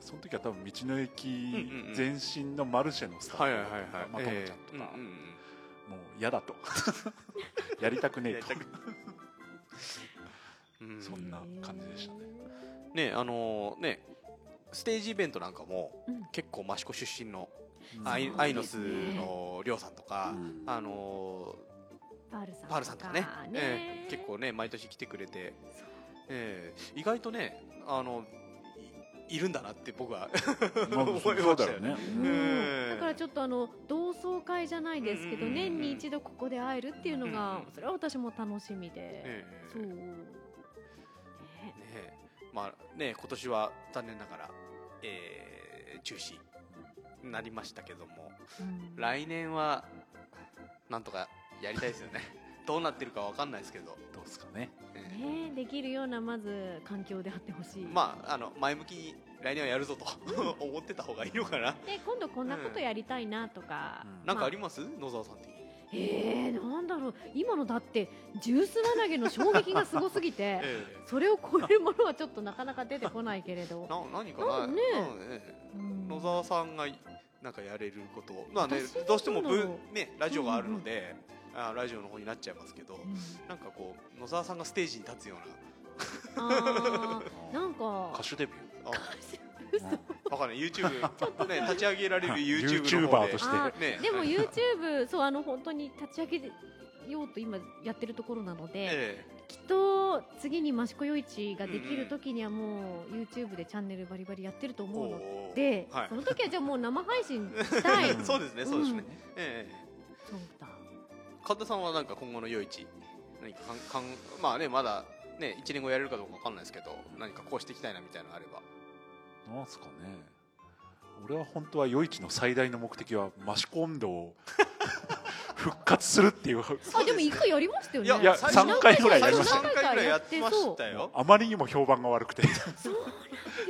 その時は多分道の駅んうんうん。前身のマルシェのスタッフはいはいはいはい。まともちゃんとか、ええうんうん嫌だと。[laughs] やりたくねえと。[laughs] そんな感じでしたね。ねあのーねステージイベントなんかもうん。結構益子出身のうん。アイそうアイノスのりょうさんとか、うん。あのパールさんーパールさんとかね。ええ結構ね毎年来てくれて、ええ意外とねあのいいるんだなって僕はまあ [laughs] 思いましたよね。だからちょっとあの同窓会じゃないですけど年に一度ここで会えるっていうのうんがうん。それは私も楽しみで。ええ。そう。ねね。まあね今年は残念ながら、えー中止になりましたけどもうん。来年はなんとかやりたいですよねどうなってるかわかんないですけど、どうですかね。えねできるようなまず環境であってほしい。ーまああの前向きに来年はやるぞと [laughs] 思ってた方がいいのかな。で今度こんなことやりたいなとか。うん。なんかあります？野沢さん的に。えー、なんだろう。今のだってジュース輪投げの衝撃がすごすぎて [laughs] えそれを超えるものはちょっとなかなか出てこないけれど。[laughs] え、な何かな？ねねうん野沢さんがなんかやれること。をまあね私どうしてもねラジオがあるので、あラジオの方になっちゃいますけど、うん。なんかこう野沢さんがステージに立つようあー。[laughs] なんか。歌手デビュなあ嘘。わかんない。YouTube ね立ち上げられる YouTube の YouTuber 方で。として。あね。でも YouTube そうあの本当に立ち上げようと今やってるところなので、えきっと次に益子余市ができる時にはもう YouTube でチャンネルバリバリやってるとえ思うので、はい。その時はじゃあもう生配信したい。そうですねそうですね、ん。ええ。そうだ神田さんはなんか今後の夜市何かかんかんまあねまだね1年後やれるかどうかわかんないですけど何かこうしていきたいなみたいなのあれば。ーなんすかね。俺は本当は夜市の最大の目的は益子温度を [laughs] 復活するっていう。あでも一回やりましたよね。いや最初3回ぐらいやりました。最初3回ぐらいやってましたよ。あまりにも評判が悪くて。そう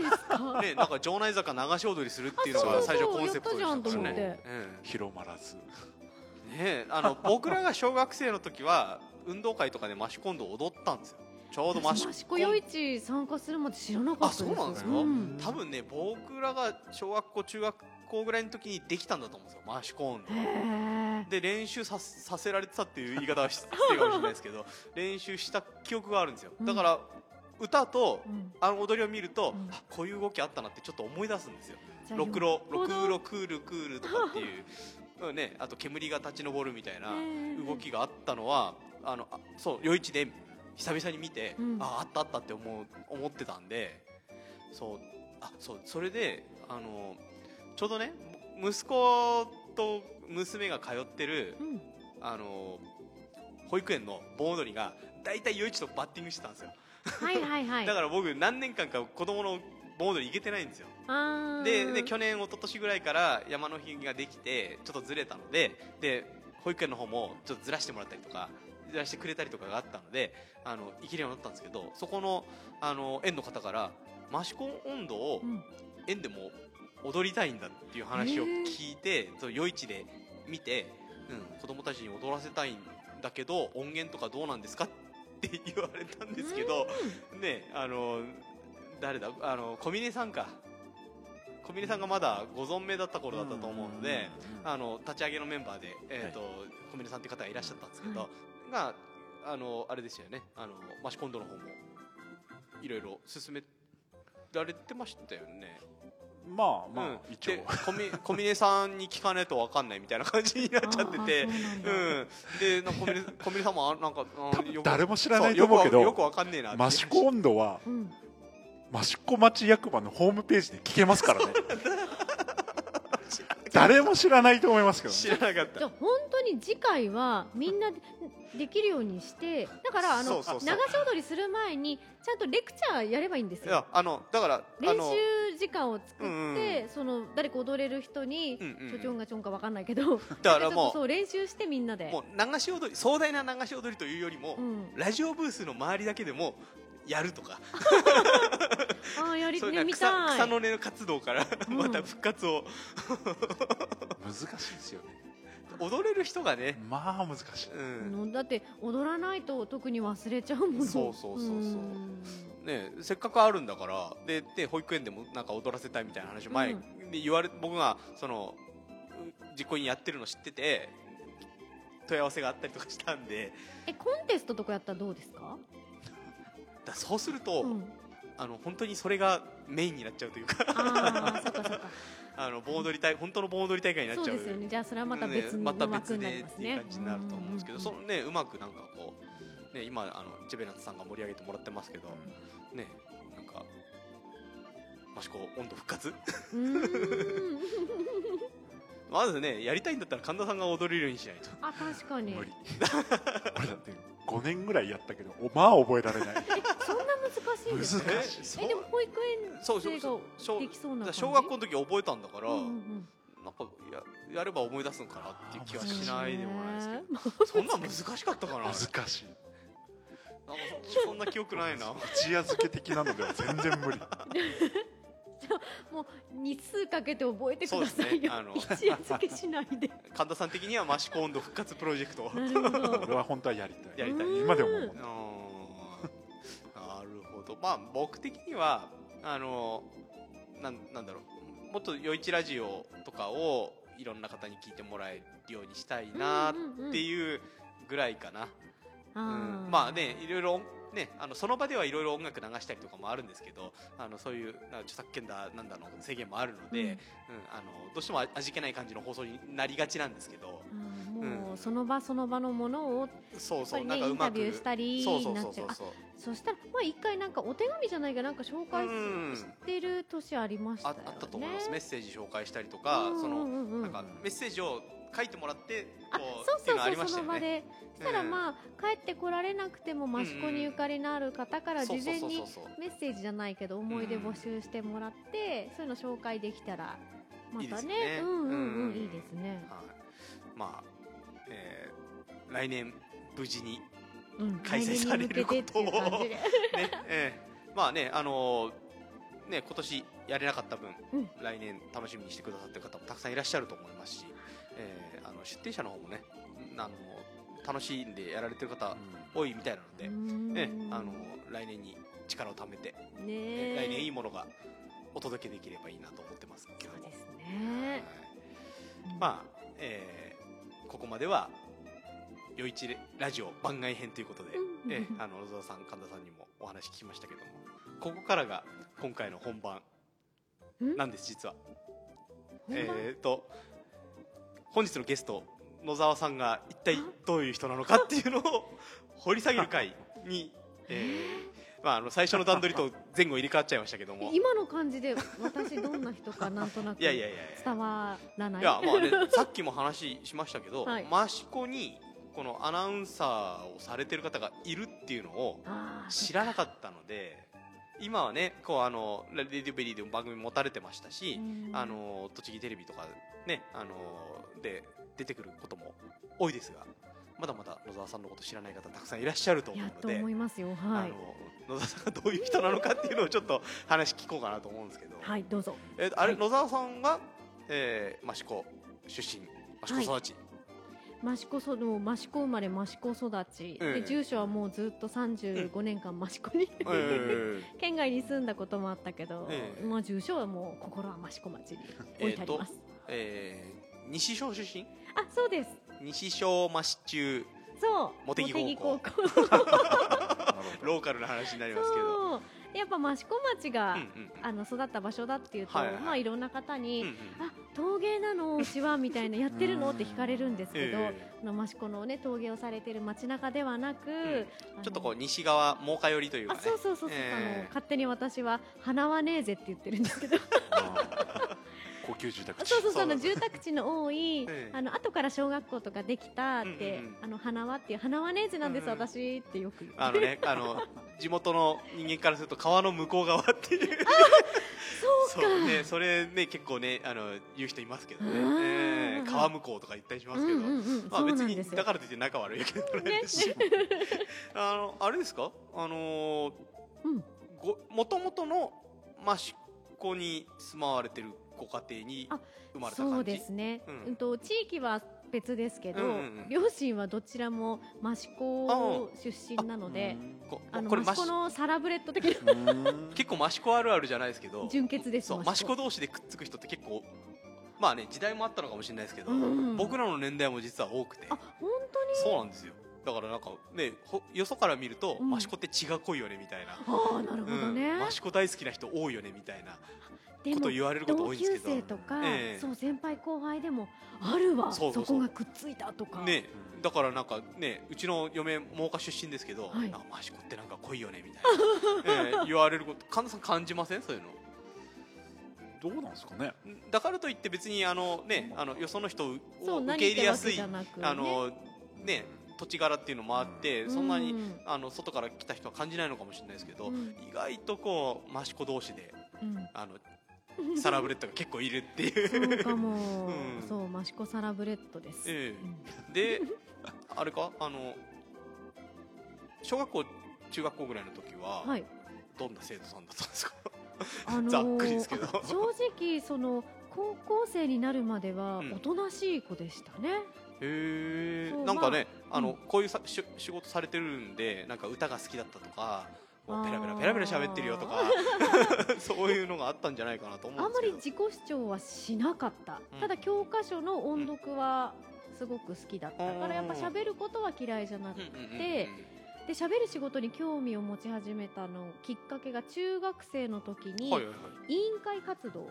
なんですか、ね、なんか城内坂流し踊りするっていうのが最初コンセプトでしたからやったじゃんと思って。ね。え広まらず。えね。あの [laughs] 僕らが小学生の時は運動会とかでマシコンドを踊ったんですよ。ちょうどマシ益子余市参加するまで知らなかったです。あそうなんですか？ん。多分ね僕らが小学校中学校ぐらいの時にできたんだと思うんですよマシコンド。で練習ささせられてたっていう言い方は失礼かもしれないですけど [laughs] 練習した記憶があるんですよ。だから歌とうん。あの踊りを見ると、うん。あこういう動きあったなってちょっと思い出すんですよ。ろくろろくろクールクールとかっていううんねあと煙が立ち上るみたいな動きがあったのはあのあそう夜市で久々に見て、うん。ああったあったって思う思ってたんでそうあそうそれであのちょうどね息子と娘が通ってるうん。あの保育園の盆踊りが大体夜市とバッティングしてたんですよ、はいはいはい。[laughs] だから僕何年間か子供の盆踊り行けてないんですよ。でで去年一昨年ぐらいから山の日ができてちょっとずれたのでで保育園の方もちょっとずらしてもらったりとかずらしてくれたりとかがあったのであの行けるようになったんですけどそこのあの園の方から益子温度をうん。園でも踊りたいんだっていう話を聞いて、そう夜市で見て、うん、子供たちに踊らせたいんだけど音源とかどうなんですかって言われたんですけど、ねあの誰だ？あの小峰さんか。小峰さんがまだご存命だった頃だったと思うので、あの立ち上げのメンバーで、えーと小峰さんって方がいらっしゃったんですけど、はがあのあれですよね。あのマシコンドの方もいろいろ進められてましたよね。まあまあ、うん、一応。で小峰小峰さんに聞かないと分かんないみたいな感じになっちゃってて [laughs] うなんだ。うん、でなんか小峰さんもあなんかあ多分よく誰も知らないと思うけどそよくわよくわかんねえなっていう。益子温度はうん益子町役場のホームページで聞けますからね。[laughs] 誰も知らないと思いますけどね。知らなかった。じゃあ本当に次回はみんなでできるようにしてだからあのそうそうそう。流し踊りする前にちゃんとレクチャーやればいいんですよ。いやあのだからあ練の習時間を作って、うんうんその誰か踊れる人に、うんうんうん。ちょちょんがちょんかわかんないけどだからちょっともそう練習してみんなで。うもう流し踊り壮大な流し踊りというよりも、うん、ラジオブースの周りだけでもやるとか。[laughs] ああやりね草たい。草の根の活動からうん。また復活を。難しいですよね。踊れる人がね、まあ難しい。うん。のだって踊らないと特に忘れちゃうもの。そうそうそうそうん。ね、せっかくあるんだからでで保育園でもなんか踊らせたいみたいな話を前、うで言われ僕がそのう実行委員やってるの知ってて問い合わせがあったりとかしたんで。えコンテストとかやったらどうですか、だそうすると、うん、あの本当にそれがメインになっちゃうというか。あ [laughs] の盆踊り大本当の盆踊り大会になっちゃう。そうですよねじゃあそれはまた別のねまた枠にな別でりますね。っていう感じになると思うんですけど、うそのねうまくなんかこうね今あのチェベナツさんが盛り上げてもらってますけど、ねなんか益子温度復活？[laughs] まずねやりたいんだったら神田さんが踊れるようにしないと。あ確かに。無理。[laughs] 俺だって5年ぐらいやったけどおまあ覚えられない難しいんですえでも保育園生ができそうな感じ？小学校の時覚えたんだから、うんうんなんかややれば思い出すのかなっていう気はしないでもないですけど。どそんなん難しかったかな？なんか難しい。そそんな記憶ないな。[laughs] 一夜漬け的なのでは全然無理。[laughs] もう日数かけて覚えてくださそうですいよ、ねあの一夜漬けしないで。神田さん的には益子温度復活プロジェクト。をなるほど。俺は本当はやりたい。やりたい。うん今でも思ううーんなるほどまあ僕的にはあのなんなんだろう。もっと「夜市ラジオ」とかをいろんな方に聞いてもらえるようにしたいなってういうぐらいかな、うん。まあねいろいろねあのその場ではいろいろ音楽流したりとかもあるんですけどあのそういうな著作権だなんだの制限もあるので、うん。うんあのどうしても味気ない感じの放送になりがちなんですけど。うんもうその場その場のものをそうそうやっぱりねインタビューしたりそうそうになっちゃうあそうそう。そしたらまあ一回なんかお手紙じゃないけどなんか紹介うん。ししてる年ありましたよね。ああったと思います、メッセージ紹介したりとか、そのなんかメッセージを書いてもらってあこうそうそうそうね。その場で。そしたらまあ帰ってこられなくても益子にゆかりのある方から事前にメッセージじゃないけど思い出募集してもらってそういうの紹介できたらまたね。ね。うんうんううんん。いいですね。はい、まあ、えー来年無事にうん開催されることを。[laughs] ね、えーまあねあのーね今年やれなかった分、うん。来年楽しみにしてくださってる方もたくさんいらっしゃると思いますし、えーあの出店者の方もねあの楽しんでやられてる方多いみたいなので、うん。ねあの来年に力を貯めて、ねえ来年いいえものがお届けできればいいなと思ってますけども。そうですね。はい。まあ、えーここまでは夜市ラジオ番外編ということで、うん。えーあの小沢さん神田さんにもお話聞きましたけどもここからが今回の本番ん。なんです実は。本番？えー、と本日のゲスト野沢さんが一体どういう人なのかっていうのを [laughs] 掘り下げる回に、えーまあ、あの最初の段取りと前後入れ替わっちゃいましたけども。今の感じで私どんな人かなんとなくいやいやいや伝わらない。いやまあねさっきも話しましたけど、はい。益子にこのアナウンサーをされてる方がいるっていうのを知らなかったので今はねこうあのレディオベリーでも番組持たれてましたし、うん。あの栃木テレビとかねあので出てくることも多いですがまだまだ野沢さんのこと知らない方たくさんいらっしゃると思うやっとので思いますよあはい。の野沢さんがどういう人なのかっていうのをちょっと話聞こうかなと思うんですけど、はいどうぞ。えーあれ、はい。野沢さんが、えー、益子出身益子育ち、益子その益子生まれ益子育ち、ええ。で住所はもうずっと35年間益子に、えー [laughs] 県外に住んだこともあったけど、ええ。まあ住所はもう心は益子町に置いてあります、えー西小出身？あそうです。西小町中そう茂木高校。[laughs] ローカルな話になりますけどやっぱ益子町が、うんうんあの育った場所だっていうと、はいはい。はいまあいろんな方に、うんうん。あ陶芸なのうちはみたいなやってるのうんって聞かれるんですけど、えあの益子のね陶芸をされてる街中ではなく、えあのちょっとこう西側真岡寄りというかそうそうそうそう、ええ。あの勝手に私は花はねえぜって言ってるんですけど高級住宅地。そうそうそう住宅地の多い、[laughs] ええ。あの後から小学校とかできたって、うんうんうん。あの花輪っていう花輪ねえぜなんです、うんうん私ってよく。あのね [laughs] あの地元の人間からすると川の向こう側っていう。そうか。ねそれね結構ねあの言う人いますけどね、えー川向こうとか言ったりしますけど、うんうんうん、まあ別にだからといって仲悪いわけではないねですし、[laughs] あのあれですか？あのーうん。ご元々の益子に住まわれてるご家庭にあ生まれた感じ？そうですね、ううんんと地域は別ですけど、うんうんうん。両親はどちらも益子出身なのでこあの益子のサラブレッド的なうん。[laughs] 結構益子あるあるじゃないですけど。純潔です益子。同士でくっつく人って結構まあね時代もあったのかもしれないですけど、うん僕らの年代も実は多くて。あ本当に？そうなんですよ。だからなんかねほよそから見ると、うん。益子って血が濃いよねみたいな、ああなるほどね、うん。益子大好きな人多いよねみたいなこと言われること多同級いんですけど。生とか、ええ。そう先輩後輩でもあるわ。そうそうそう。こがくっついたとか。ねだからなんかねうちの嫁真岡出身ですけど、はい。なんか益子ってなんか濃いよねみたいな、[laughs] ええ言われること神田さん感じません？そういうの。どうなんですかね。だからといって別にあのねあのよその人を受け入れやすいね。あのね土地柄っていうのもあって、そんなに、うんあの外から来た人は感じないのかもしれないですけど、うん。意外とこう益子同士でうん。あのサラブレッドが結構いるっていそううかも、うん。そう益子サラブレッドです、えうん。であれか？あの小学校中学校ぐらいの時は、はい。どんな生徒さんだったんですか？あのー [laughs] ざっくりですけど。正直その高校生になるまではうん。おとなしい子でしたね、へそうえなんかね、まああの、うん。こういうさし仕事されてるんでなんか歌が好きだったとかこうペラペラペラペラ喋ってるよとか [laughs] そういうのがあったんじゃないかなと思うんあんまり自己主張はしなかった、うん。ただ教科書の音読はすごく好きだった。から、やっぱ喋ることは嫌いじゃなくて、で喋る仕事に興味を持ち始めたのきっかけが中学生の時に委員会活動。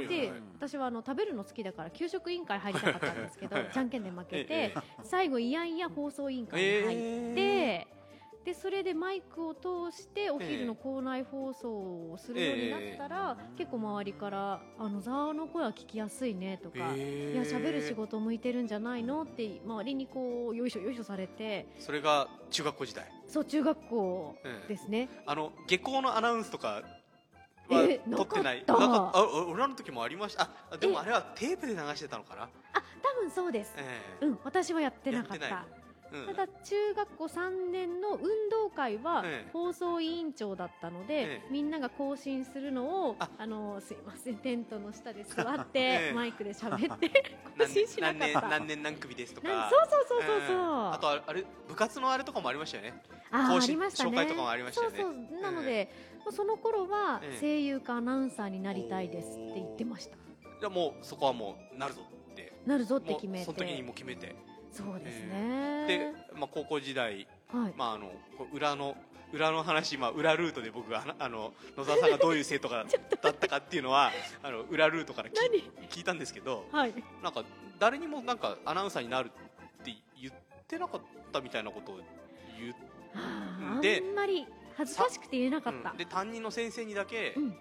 ではい私はあの食べるの好きだから給食委員会入りたかったんですけどじゃんけんで負けえてえ最後いやいや放送委員会に入って。えでそれでマイクを通してお昼の校内放送をするようになったら、ええ。結構周りから「あのざわの声は聞きやすいね」とか「え。いや喋る仕事向いてるんじゃないの?」って周りにこうよいしょよいしょされて。それが中学校時代？そう中学校ええ。ですね、あの下校のアナウンスとかはえ撮ってない？なかあ俺らの時もありました。あでもえあれはテープで流してたのかな？あ多分そうです、ええ。うん私はやってなかった。うんただ中学校3年の運動会はええ。放送委員長だったので、ええ。みんなが更新するのをあ。あのすいませんテントの下で座って、[laughs] ええ。マイクで喋って [laughs] 更何新しな年かった。何年何組ですとか。そうそうそうそうそう、ええ。あとあれ部活のあれとかもありましたよね。あーありましたね。紹介とかもありましたよね。そうそうなので、まあその頃はええ。声優かアナウンサーになりたいですって言ってました。じゃあもうそこはもうなるぞって。なるぞって決めて。その時にもう決めてそうですね、で、まあ、高校時代、はい、まあ、あの裏の裏の話、まあ、裏ルートで僕があの野沢さんがどういう生徒が [laughs] だったかっていうのはあの裏ルートから聞いたんですけどはい。なんか誰にもなんかアナウンサーになるって言ってなかったみたいなことを言っあーであんまり恥ずかしくて言えなかった、うん。で担任の先生にだけうん。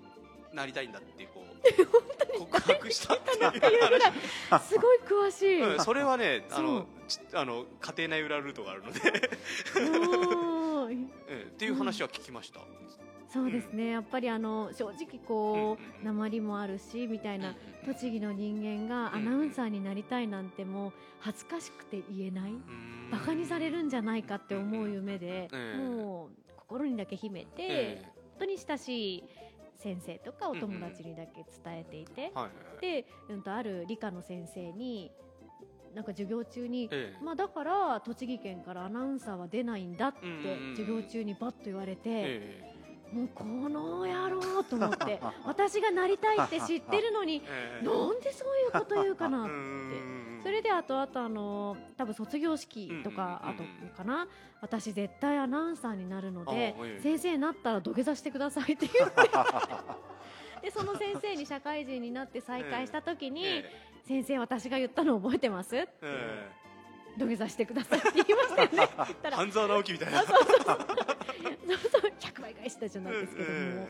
なりたいんだってこう [laughs] 告白したっていう話 [laughs] すごい詳しい、うん、それはねあその [laughs] あの家庭内裏ルートがあるので、うん [laughs] っていう話は聞きました、そうですね。やっぱりあの正直こうんうんううん鉛もあるしみたいなうん栃木の人間がアナウンサーになりたいなんてもう恥ずかしくて言えないうん。バカにされるんじゃないかって思う夢でうんもう心にだけ秘めてえ本当に親しい先生とかお友達にだけ伝えていてで、うん、とある理科の先生になんか授業中にええ。まあ、だから栃木県からアナウンサーは出ないんだって授業中にバッと言われて、えもうこの野郎と思って [laughs] 私がなりたいって知ってるのに [laughs] なんでそういうこと言うかなうって。[laughs] んそれであとあとあの多分卒業式とかあとかな。私絶対アナウンサーになるので先生になったら土下座してくださいって言って生に社会人になって再会した時にえ「先生私が言ったの覚えてます?」ええ土下座してくださいって言いましたよね。半沢直樹みたいな。あそうそう。そうそうそう。100倍返したじゃないですけども。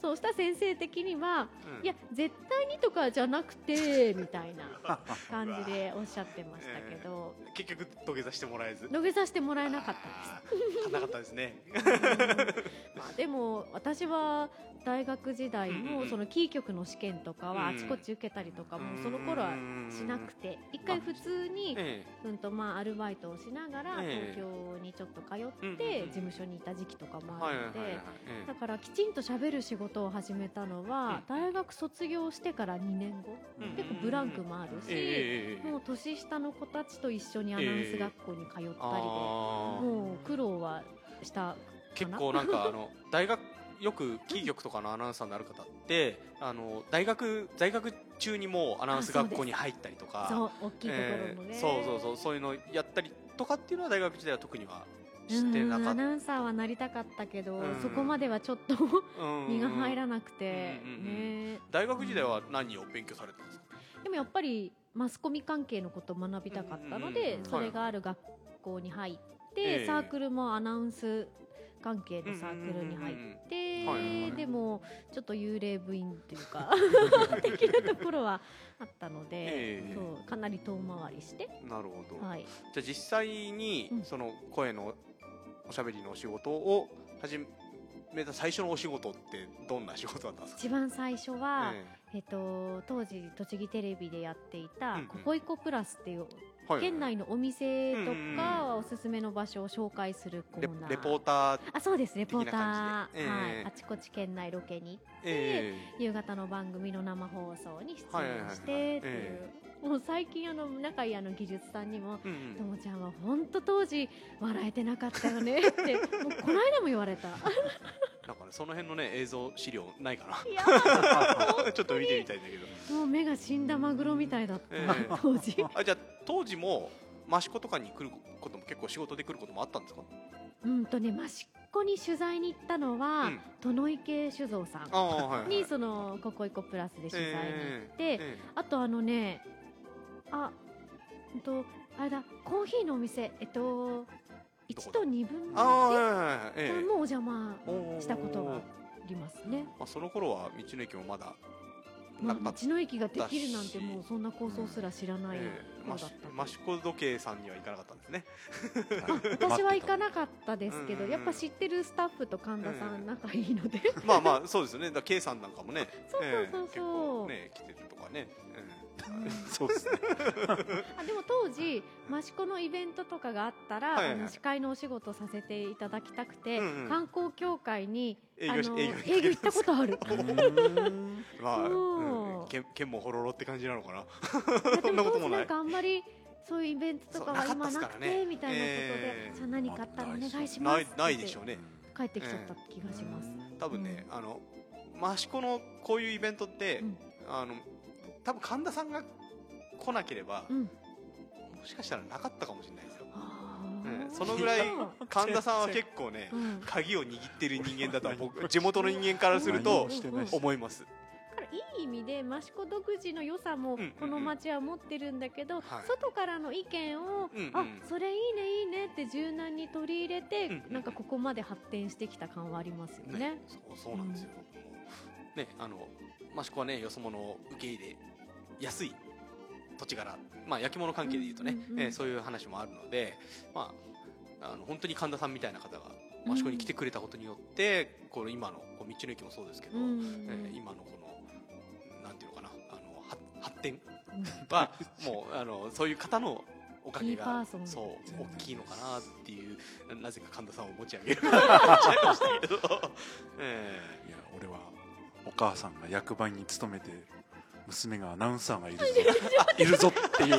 そうした先生的にはうん。いや絶対にとかじゃなくてみたいな感じでおっしゃってましたけど。[laughs] 結局土下座してもらえず。土下座してもらえなかったです。たなかったですね。[laughs] まあ、でも私は大学時代もそのキー局の試験とかはあうん。ちこち受けたりとかもその頃はしなくて。一回普通にえ。うんとまあアルバイトをしながらええ。東京にちょっと通って事務所にいた時期とかえもあるのでえだからきちんと喋る仕事を始めたのはうん大学卒業してから2年後。うん結構ブランクもあるええしええもう年下の子たちと一緒にアナウンス学校に通ったりでもう苦労はした結構なんかあの [laughs] 大学よくキー局とかのアナウンサーになる方ってあの大学在学中にもうアナウンス学校に入ったりとかそうそうそうそういうのやったりとかっていうのは大学時代は特にはしてうんなかっアナウンサーはなりたかったけど、うん。そこまではちょっと身が入らなくて、大学時代は何を勉強されてたんですか？でもやっぱりマスコミ関係のことを学びたかったので、それがある学校に入って、ええ。サークルもアナウンス関係のサークルに入って、でもちょっと幽霊部員というか [laughs] 的なところはあったので、ええそうかなり遠回りして、なるほど、はい、じゃあ実際にうん。その声のおしゃべりのお仕事を始めた最初のお仕事ってどんな仕事だったんですか？一番最初は、ええ。っと、当時栃木テレビでやっていたうんうん「ココイコプラス」っていうえはい。県内のお店とうんうんかおすすめの場所を紹介するコレーナー。レポーターあそうです。レポーター、ええ。はい、あちこち県内ロケに行って、え夕方の番組の生放送に出演してっていう、えもう最近あの仲いいあの技術さんにもえうんともちゃんは本当当時笑えてなかったよねって [laughs] もうこの間も言われたなんかねその辺のね映像資料ないかな。[laughs] ちょっと見てみたいんだけど。もう目が死んだマグロみたいだった、ええ。当時。あじゃあ当時も益子とかに来ることも結構仕事で来ることもあったんですか？うんとね益子に取材に行ったのは、うん。殿池酒造さん。ああはいはい。にその「ココイコプラス」で取材に行って、え。あとあのねあうんとあれだコーヒーのお店えっと1と2分のはいはいはい1ええ。もお邪魔したことがありますね。まあ、その頃は道の駅もまだまあ、道の駅ができるなんてもうそんな構想すら知らないええ頃だったま益子時計さんには行かなかったんですね。あ [laughs] 私は行かなかったですけどうんやっぱ知ってるスタッフと神田さうんん仲いいので。まあまあそうですよね。だ K さんなんかもね。そうそうそう結そう。構ね来てるとかね、うんそうですね。[laughs] あでも当時益子のイベントとかがあったら、はいはい。あの司会のお仕事させていただきたくて、うんうん。観光協会に営あの業し営業行ったことある。[laughs] う。ーんまあ、そう。うん、剣剣もほろろって感じなのかな？[laughs] そんなこともない。で当時なんかあんまりそういうイベントとかは今なくなかったっすからね。てみたいなことで、えー。じゃあ何かあったらお願いしますないないでしょうね。帰ってきちゃった気がします、多分ね、あの益子のこういうイベントって、うん。あの多分神田さんが来なければ、うん。もしかしたらなかったかもしれないですよ、そのぐらい神田さんは結構ねうん、だ鍵を握ってる人間だとは僕 [laughs] 地元の人間からすると思います。いい意味で益子独自の良さもうんうんうん。この町は持ってるんだけど、はい。外からの意見を、うんうん。あそれいいねいいねって柔軟に取り入れて、うんうん。うんなんかここまで発展してきた感はありますよね。そうそうなんですよ、ねあの益子はねよそ者を受け入れやすい土地柄まあ焼き物関係でいうとね、うんうんうんえーそういう話もあるのでまああの本当に神田さんみたいな方が益子に来てくれたことによって、この今のこう道の駅もそうですけど、うん。えー今のこのなんていうのかなあのは発展はもうあのそういう方のおかげがそう大きいのかなっていうななぜか神田さんを持ち上げる。ちゃいましたけど、えいや俺はお母さんが役場に勤めて娘がアナウンサーがいるぞ。[laughs] いるぞ。ってい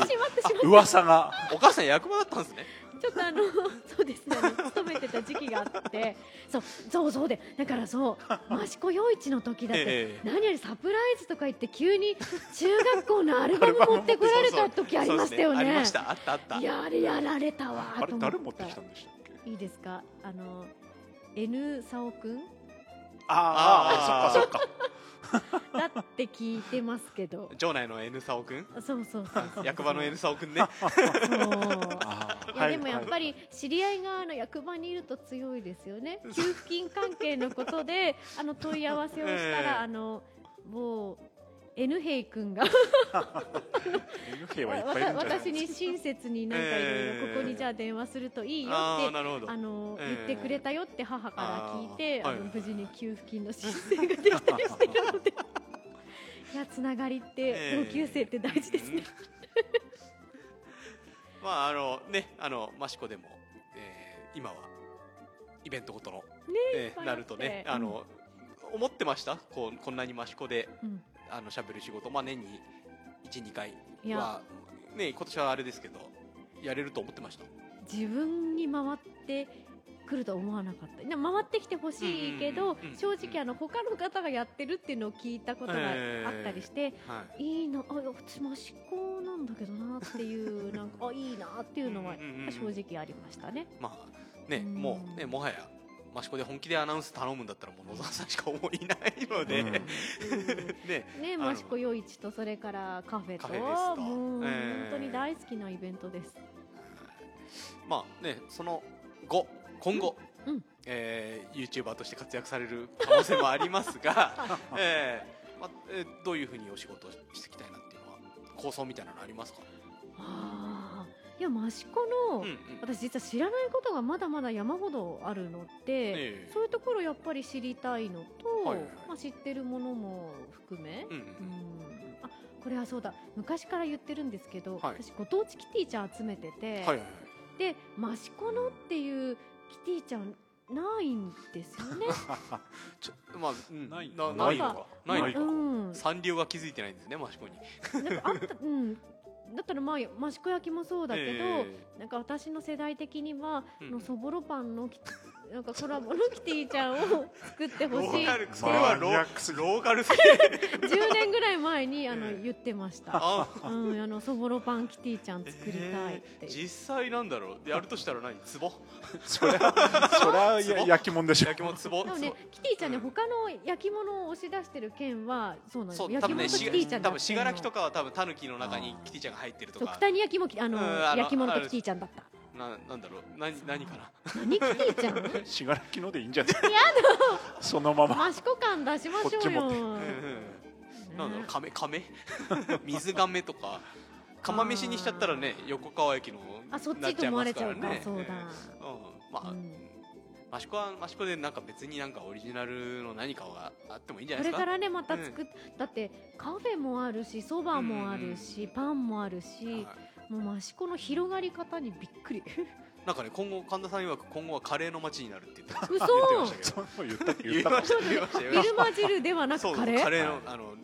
う噂が。ーお母さん役場だったんですね。ちちょっとあの [laughs] そうですね勤めてた時期があって。そうそうそうでだからそう [laughs] 益子夜市の時だって、ええ。何よりサプライズとか言って急に中学校のアルバム持ってこられた時ありましたよそうですありねました。あったあった。いやあれやられたわあれ誰持ってきたんでしたっけ？いいですか？あの N サオくん？ああそっかそっか [laughs] だって聞いてますけど。場内の N サオくん？そうそうそう役場の N サオくんね。い。やでもやっぱり知り合いがあの役場にいると強いですよね。[laughs] 給付金関係のことであの問い合わせをしたええ。らあの某 N 兵君が。N 兵はいっぱいいるんじゃない私に親切になんかいろいええろここにじゃあ電話するといいよあってあのええ言ってくれたよって母から聞いてあの無事に給付金の申請ができたりしてるので。[laughs] いやつながりってええ同級生って大事ですね。[laughs] まああのねあの益子でも、えー今はイベントごとの、えーなるとねあの、思ってました？こうこんなに益子で。うんあのしゃべる仕事まあ年に12回いや。はね今年はあれですけどやれると思ってました？自分に回ってくるとは思わなかった。回ってきてほしいけど、正直あの他の方がやってるっていうのを聞いたことがあったりして、はい。いいなあ私益子なんだけどなっていうなんかあいいなっていうのは正直ありましたね。まあねうん。もうねもはや益子で本気でアナウンス頼むんだったらもう野沢さんしか思いないので、うん。[laughs] ね。ね益子夜市とそれからカフェと。カフェともう、えー。本当に大好きなイベントです。まあねその後今後、うん。うん。えー、YouTuber として活躍される可能性もありますが、[laughs] えーまあえーどういうふうにお仕事をしていきたいなっていうのは構想みたいなのありますか、あーいや益子の、うんうん。私実は知らないことがまだまだ山ほどあるので、ええ。そういうところやっぱり知りたいのと、はいはいはい。まあ、知ってるものも含め、うんうんうん。あこれはそうだ。昔から言ってるんですけど、はい。私ご当地キティちゃん集めてて、はいはいはい。で益子のっていうキティちゃんないんですよね。[laughs] ちょまあ、うん、ないないいのか。ないのか。うん、サンリオが気づいてないんですね益子に。なんかあった、うん、だったらまあ益子焼きもそうだけど、えなんか私の世代的には、うんのそぼろパンのキなんかコラボのキティちゃんを作ってーほしいって。ローカルそれはローローカル。すぎ10年ぐらい前にあのええ言ってました。あ。うん、あのそぼろパンキティちゃん作りたいって。えー実際なんだろう？やるとしたら何？ツボそりゃ [laughs] そりゃや焼き物でしょ。焼き物？ツボでもね、キティちゃんね、他の焼き物を押し出してる県は、そうなんです。そうよ。焼き物キティちゃん多分信楽とか。かは多分タヌキの中にキティちゃんが入ってるとそう、か九谷焼きもき、あの、うんあの焼き物とキティちゃんだった。ななんだろう。何何かな何？キティちゃん。信楽のでいいんじゃない？そのまま。益子感出しましょうよ。こっち持ってうんうん。なんだろう。亀亀？[laughs] 水亀とか。釜飯にしちゃったらね横川駅のあ、そっなちと思われ。ちゃうか。そうだ。うん。まあ、うん。益子は益子でなんか別になんかオリジナルの何かがあってもいいんじゃないですか？これからね、また作っ、だって、カフェもあるし、そばもあるし、パンもあるし。はいもう益子の広がり方にびっくり。[laughs] なんかね今後神田さん曰く今後はカレーの街になるって言って嘘。言ってましたけど。そう言った言言った。いました。言いましたよビルマ汁ではなくカレー。カレーのあの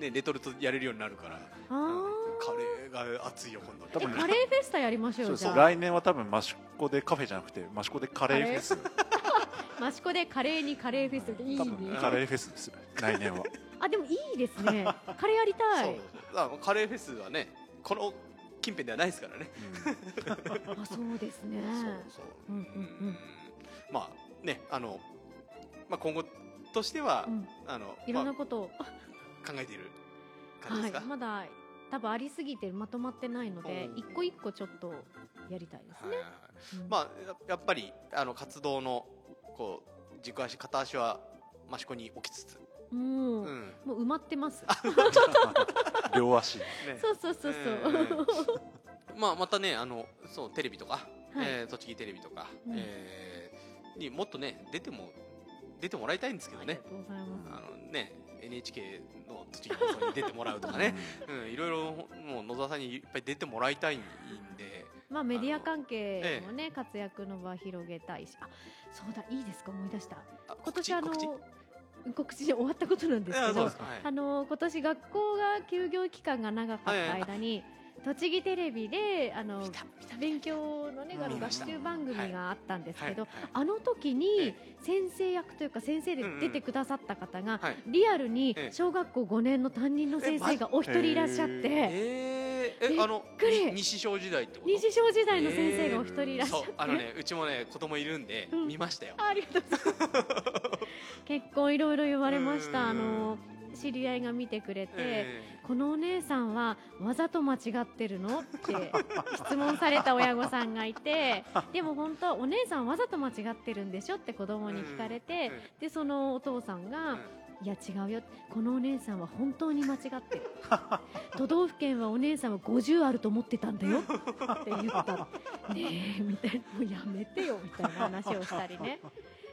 ねレトルトやれるようになるから。あー。カレーが熱いよ今度え多分カレーフェスタやりましょそううじゃあ。そう来年は多分益子でカフェじゃなくて益子でカレーフェス。[laughs] 益子でカレーにカレーフェスいい多分ねカレーフェスです来年は。あでもいいですね。カレーやりたい。そうそうそう。だからカレーフェスはねこの近辺ではないですからね。あそうですね。そうそう。うんうんうん。まあねあの、まあ、今後としては、うん。あのいろんまなことを、あ考えている感じですか、はい。まだ多分ありすぎてまとまってないので一個一個ちょっとやりたいですね。まあややっぱりあの活動のこう軸足片足は益子に置きつつ、もう、うん。もう埋まってます。[laughs] 両足。ね。そうそうそうそう、えまあまたねあのそうテレビとか、はい。えー栃木テレビとか、うん。えーにもっとね出ても出てもらいたいんですけどね。ありがとうございます。あのね NHK の栃木放送に出てもらうとかね、[laughs] うん、いろいろもう野沢さんにいっぱい出てもらいたいんで。まあメディア関係もね、活躍の場広げたいし。あそうだいいですか思い出した。あ今年あの告知終わったことなんですけどあの今年学校が休業期間が長かった間に、栃木テレビであの勉強のね学習番組があったんですけど、あの時にえ先生役というか先生で出てくださった方が、はい。リアルにええ。小学校5年の担任の先生がお一人いらっしゃって、えあの西小時代西小時代の先生がお一人いらっしゃって、あのねうちもね子供いるんで、うん。見ましたよ。ありがとうございます。[laughs] 結構いろいろ言われました。あうん。の知り合いが見てくれて、えこのお姉さんはわざと間違ってるの？って質問された親御さんがいて [laughs] でも本当お姉さんわざと間違ってるんでしょ？って子供に聞かれて、でそのお父さんが、いや違うよ。このお姉さんは本当に間違ってる。[laughs] 都道府県はお姉さんは50あると思ってたんだよ。って言った。ねえみたいな。もうやめてよみたいな話をしたりね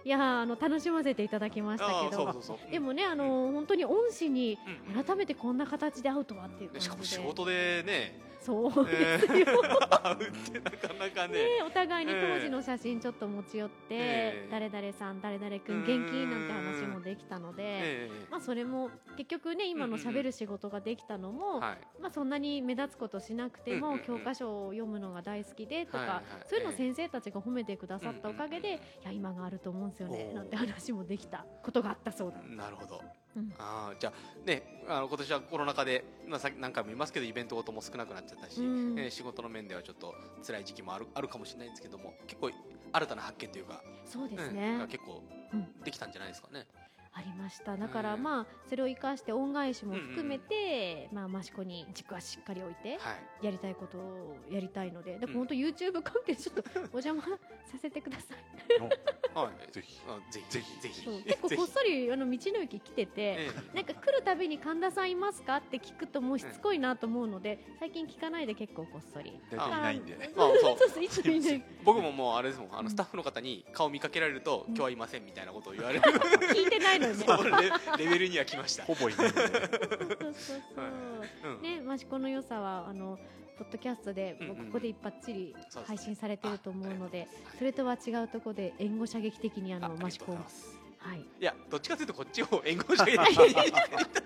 いやあの楽しませていただきましたけど。でもねあの本当に恩師にうん。改めてこんな形で会うとはっていうしかも仕事でね、そうえですよ、ー、会うってなかなかね。ね、お互いに当時の写真ちょっと持ち寄って、ええ誰々さん誰々君元気？なんて話もできたので、えまあ、それも結局ね今のしゃべる仕事ができたのも、ーはい。まあ、そんなに目立つことしなくても、うんうんうん。教科書を読むのが大好きでとか、はいはいそうい。うのを先生たちが褒めてくださったおかげで、うんうんいや今があると思うんですよねなんて話もできたことがあったそうだ。なるほど、うん。あーじゃあねあの今年はコロナ禍で、まあ、さ何回も言いますけどイベントごとも少なくなっちゃったし、うん。えー仕事の面ではちょっと辛い時期もあるあるかもしれないんですけども結構新たな発見というかそうですうんね、が結構うん。できたんじゃないですかね。ありました。だからうんまあそれを生かして恩返しも含めて、まあ、益子に軸はしっかり置いてはい。やりたいことをやりたいので。だからうん。本当 YouTube 関係ちょっとお邪魔させてください。[laughs] はい、[laughs] ぜひ。あぜひ。ぜひ結構こっそりあの道の駅来ててえなんか来るたびに神田さんいますかって聞くともうしつこいなと思うので最近聞かないで結構こっそり。僕ももうあれですもん。あうんのスタッフの方に顔見かけられると、うん。今日はいませんみたいなことを言われる。[laughs] 聞いてないの [laughs] よねレレベルには来ました。ほぼいない。んでそうそう。そううん。ね益子の良さはあのポッドキャストでもうここで一発ちり配信されてると思うのではい。それとは違うところで援護射撃的にあのあありが益子を。はい。いやどっちかというとこっちを援護していただい。て [laughs]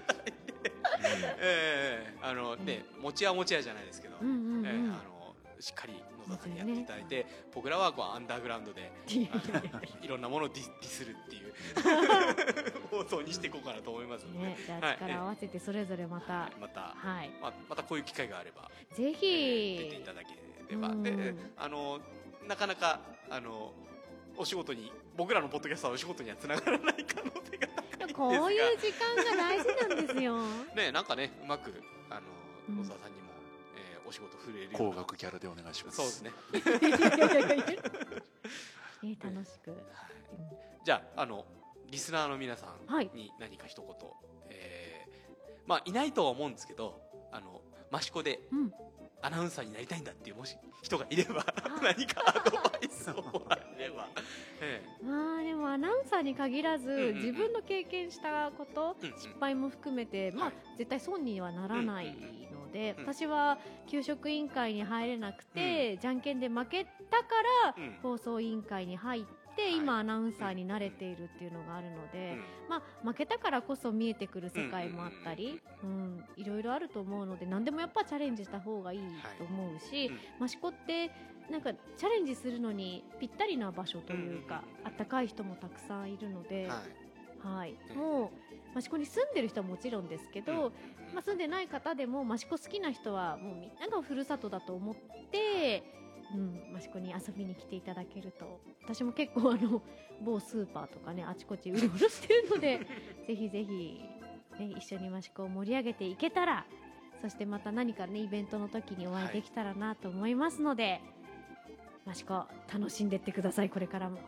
ええあのね持ち屋持ち屋じゃないですけど、うんうんうん。ええあのしっかり野沢さんにやっていただいて、僕らはこうアンダーグラウンドでいろんなものをディスディスるっていう [laughs] 放送にしていこうかなと思いますので、ね。じゃはい。あ力を合わせてそれぞれまたはい。また、はい。ままたこういう機会があれば、ぜえー出ていひただければ、うん。であのなかなかあのお仕事に僕らのポッドキャストはお仕事にはつながらない可能性が高いんですが。こういう時間が大事なんですよ。[laughs] ねなんかねうまくあのうん。野沢さんにも、えーお仕事触れるよう高な額キャラでお願いします。そうですね、いやいやいやいやね楽しく。はいじゃああのリスナーの皆さんはい。に何か一言、えーまあいないとは思うんですけどあの益子でうん。アナウンサーになりたいんだっていうもし人がいればあ [laughs] 何かアドバイスをもらえれば、えまあでもアナウンサーに限らず、んうんうん。自分の経験したこと、うんうん。失敗も含めて、まあはい。絶対損にはならないので、うん私は給食委員会に入れなくて、じゃんけんで負けたから、うん。放送委員会に入って、はい。今アナウンサーに慣れているっていうのがあるので、うん。まあ負けたからこそ見えてくる世界もあったり、うんいろいろあると思うので何でもやっぱチャレンジした方がいいと思うし、うん。益子ってなんかチャレンジするのにぴったりな場所というか、うんうんうん。あったかい人もたくさんいるので、はい。はい。うん。もう益子に住んでる人はもちろんですけど、うんまあ、住んでない方でも益子好きな人はもうみんながふるさとだと思って、うん、益子に遊びに来ていただけると。私も結構あの某スーパーとかねあちこちうろうろしてるので [laughs] ぜひぜひ、ね、一緒に益子を盛り上げていけたらそしてまた何かねイベントの時にお会いできたらなと思いますので、益子楽しんでってくださいこれからも。はい。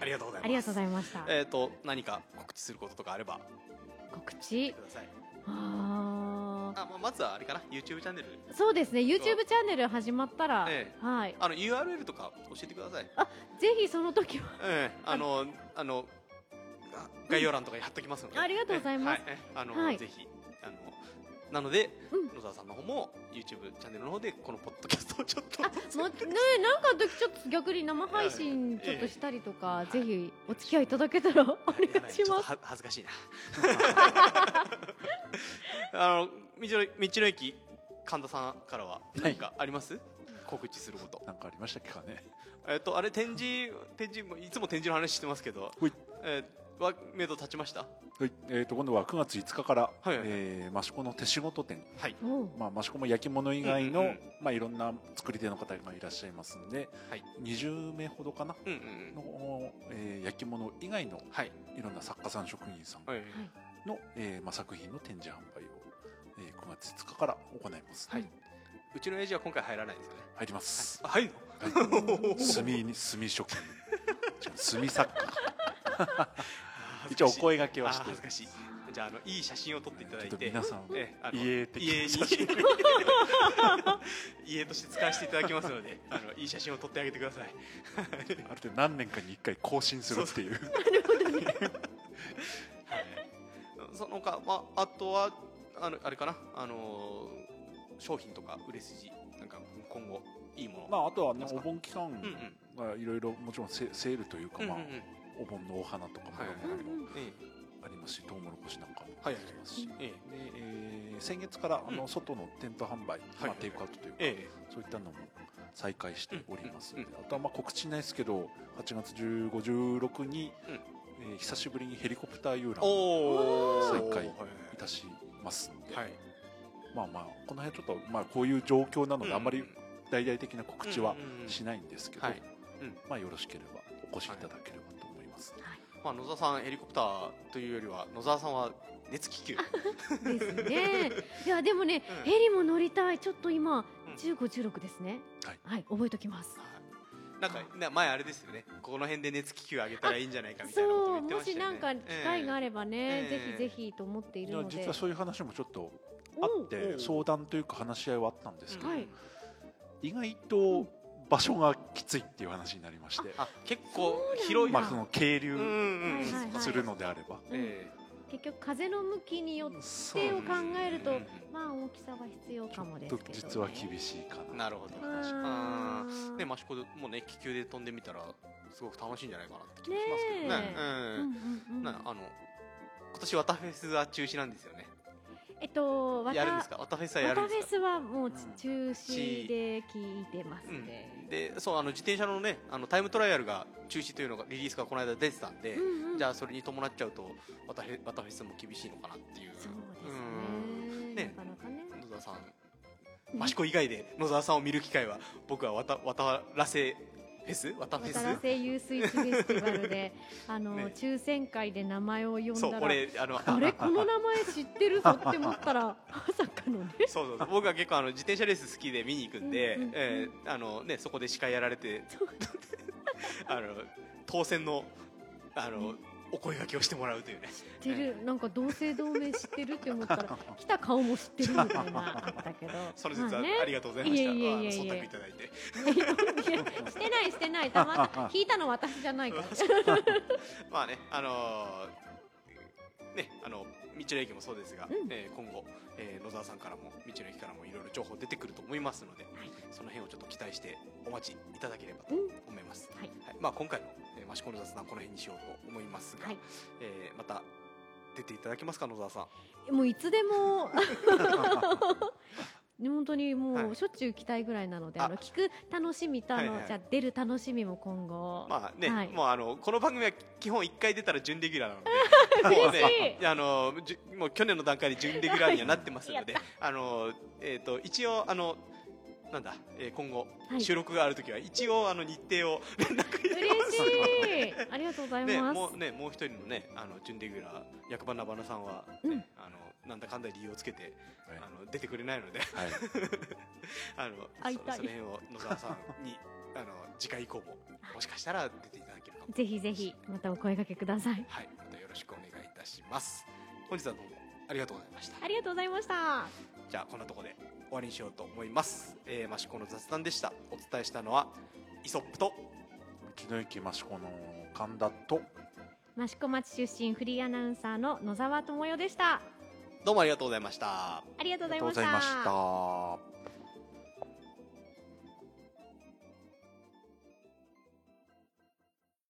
ありがとうございました、えっ、と何か告知することとかあれば告知？してくださいあー。あ、まあ、まずはあれかな YouTube チャンネル。そうですね YouTube チャンネル始まったら、えはい。あの URL とか教えてください。ぜひその時は。ええあのあのあ概要欄とかに貼っときますので、ありがとうございます。えはいえあの、はい。ぜひなので、うん。野沢さんの方も YouTube チャンネルの方でこのポッドキャストをちょっと。あもうねなんかの時ちょっと逆に生配信ちょっとしたりとか、ええぜひお付き合いいただけたらお願いします。ちょっとは恥ずかしいな。[laughs] あの道の道の駅神田さんからは何かあります、告知すること。なんかありましたっけかね。えっとあれ展示展示もいつも展示の話してますけど。ほい。えーは目処立ちました？はい、えー、と今度は9月5日から、はいはいえー益子の手仕事展、はい。まあ、益子も焼き物以外の、うんうんうん。まあ、いろんな作り手の方がいらっしゃいますんで、はい。20名ほどかな？うんうんうん。の、えー焼き物以外のはい。いろんな作家さん職人さんはいの、えーまあ、作品の展示販売を、えー9月5日から行います、はい。うちのエイジは今回入らないですよね。入ります、あ入るはい、[laughs] 炭に炭職人。炭作家一応お声掛けはあして。恥ずかしい。じゃああのいい写真を撮っていただいて。皆さんえあの家的家 [laughs] 家として使わせていただきますのであのいい写真を撮ってあげてください。ある程度何年かに1回更新するっていう。その他、まあ、あとはあのあれかな。あのー商品とか売れ筋。なんか今後いいもの。まああとはねお盆期間がいろいろもちろんセセールというか、まあうんうんうんお盆のお花とかもありますし、トウモロコシなんかもはいありますし、ええ。でえー先月からあのうん。外の店頭販売、まあ、はいテイクアウトというか、えそういったのも再開しております。ので、うん。あとはまあ告知ないですけど8月15、16に、うん。えー久しぶりにヘリコプター遊覧おをお再開いたしますんで、はい。まあまあこの辺ちょっと、まあ、こういう状況なので、あんまり大々的な告知はしないんですけど、まあ、よろしければお越しいただければ。まあ、野沢さんヘリコプターというよりは野沢さんは熱気球。ですね。いやでもね、うん。ヘリも乗りたい。ちょっと今うん。1516ですね。はい。覚えときます。なんかな前あれですよね。この辺で熱気球あげたらいいんじゃないかみたいなことそう。も言ってましたよね。しなんか機会があればね、ええぜひぜひと思っているので。実はそういう話もちょっとおあってお相談というか話し合いはあったんですけど、はい。意外と場所がきついっていう話になりまして、あ結構広いまあ、その係留うんうんはいはいはいするのであれば、え結局風の向きによってを考えるとうんまあ大きさは必要かもですけど、ね、実は厳しいかな。なるほど。ああー。ね益子でもね気球で飛んでみたらすごく楽しいんじゃないかなって気ねがしますけどね。え。うんうんうん。なあの今年ワタフェスは中止なんですよねえっとわたやるんですか？ワタフェスはやるんですか？スはもううん中止で聞いてますうん。ね、でそうあの自転車のねあのタイムトライアルが中止というのがリリースがこの間出てたんで、うんうん。じゃあそれに伴っちゃうとワタフェスも厳しいのかなっていう。そううんですね。ね。なかなかね。野沢さん益子以外で野沢さんを見る機会は僕はわた渡らせフェス？渡フェス？渡良瀬ユースイッチフェスティバルで [laughs] あの、ね。抽選会で名前を呼んそうだら俺あのあれ？[laughs] この名前知ってるぞって思ったらまさかのね。そうそうそう。僕は結構あの自転車レース好きで見に行くんで、うんうんうん。えーあのね、そこで司会やられて [laughs] あの当選のあの、お声掛けをしてもらうというね。知ってる。なんか同姓同名知ってるって思ったら [laughs] 来た顔も知ってるみたいなあったけど。[laughs] その節はまあね。ありがとうございました、忖度いただいてしてないしてない。たまた聞いたの私じゃないから。[laughs] まあねあのーねあの道の駅もそうですが、うん。えー今後、えー野沢さんからも道の駅からもいろいろ情報出てくると思いますので、はい。その辺をちょっと期待してお待ちいただければとうん。思います、はい。まあ、今回の、えー、マシコの雑談この辺にしようと思いますが、はい。えーまた出ていただけますか野沢さん？もういつでも [laughs] 本当にもはい。うしょっちゅう来たいぐらいなので、あ。あの聞く楽しみとあの、はいはい。じゃあ出る楽しみも今後、まあね、はい。もうあのこの番組は基本1回出たら準レギュラーなので。もうねあのじゅもう去年の段階で準レギュラーにはなってますので [laughs] あの、えー、と一応あのなんだ、えー今後、はい。収録があるときは一応あの日程を [laughs] 連絡入れ嬉しい。ありがとうございね、ます、もうねもう一人のねあの準レギュラー役場なばなさんは、うん。ねあのなんだかんだ理由をつけて、はいあの出てくれないのではい [laughs] あのそその辺を野沢さんにあの次回以降ももしかしたら出ていただけるかもぜひぜひまたお声掛けくださいはい、またよろしくお願いいたします。本日はどうもありがとうございました。ありがとうございましたじゃあこんなところで終わりにしようと思います。えー、マシコの雑談でした。お伝えしたのはイソップと道の駅益子の神田と益子町出身フリーアナウンサーの野沢智代でしたどうもありがとうございました。ありがとうございました。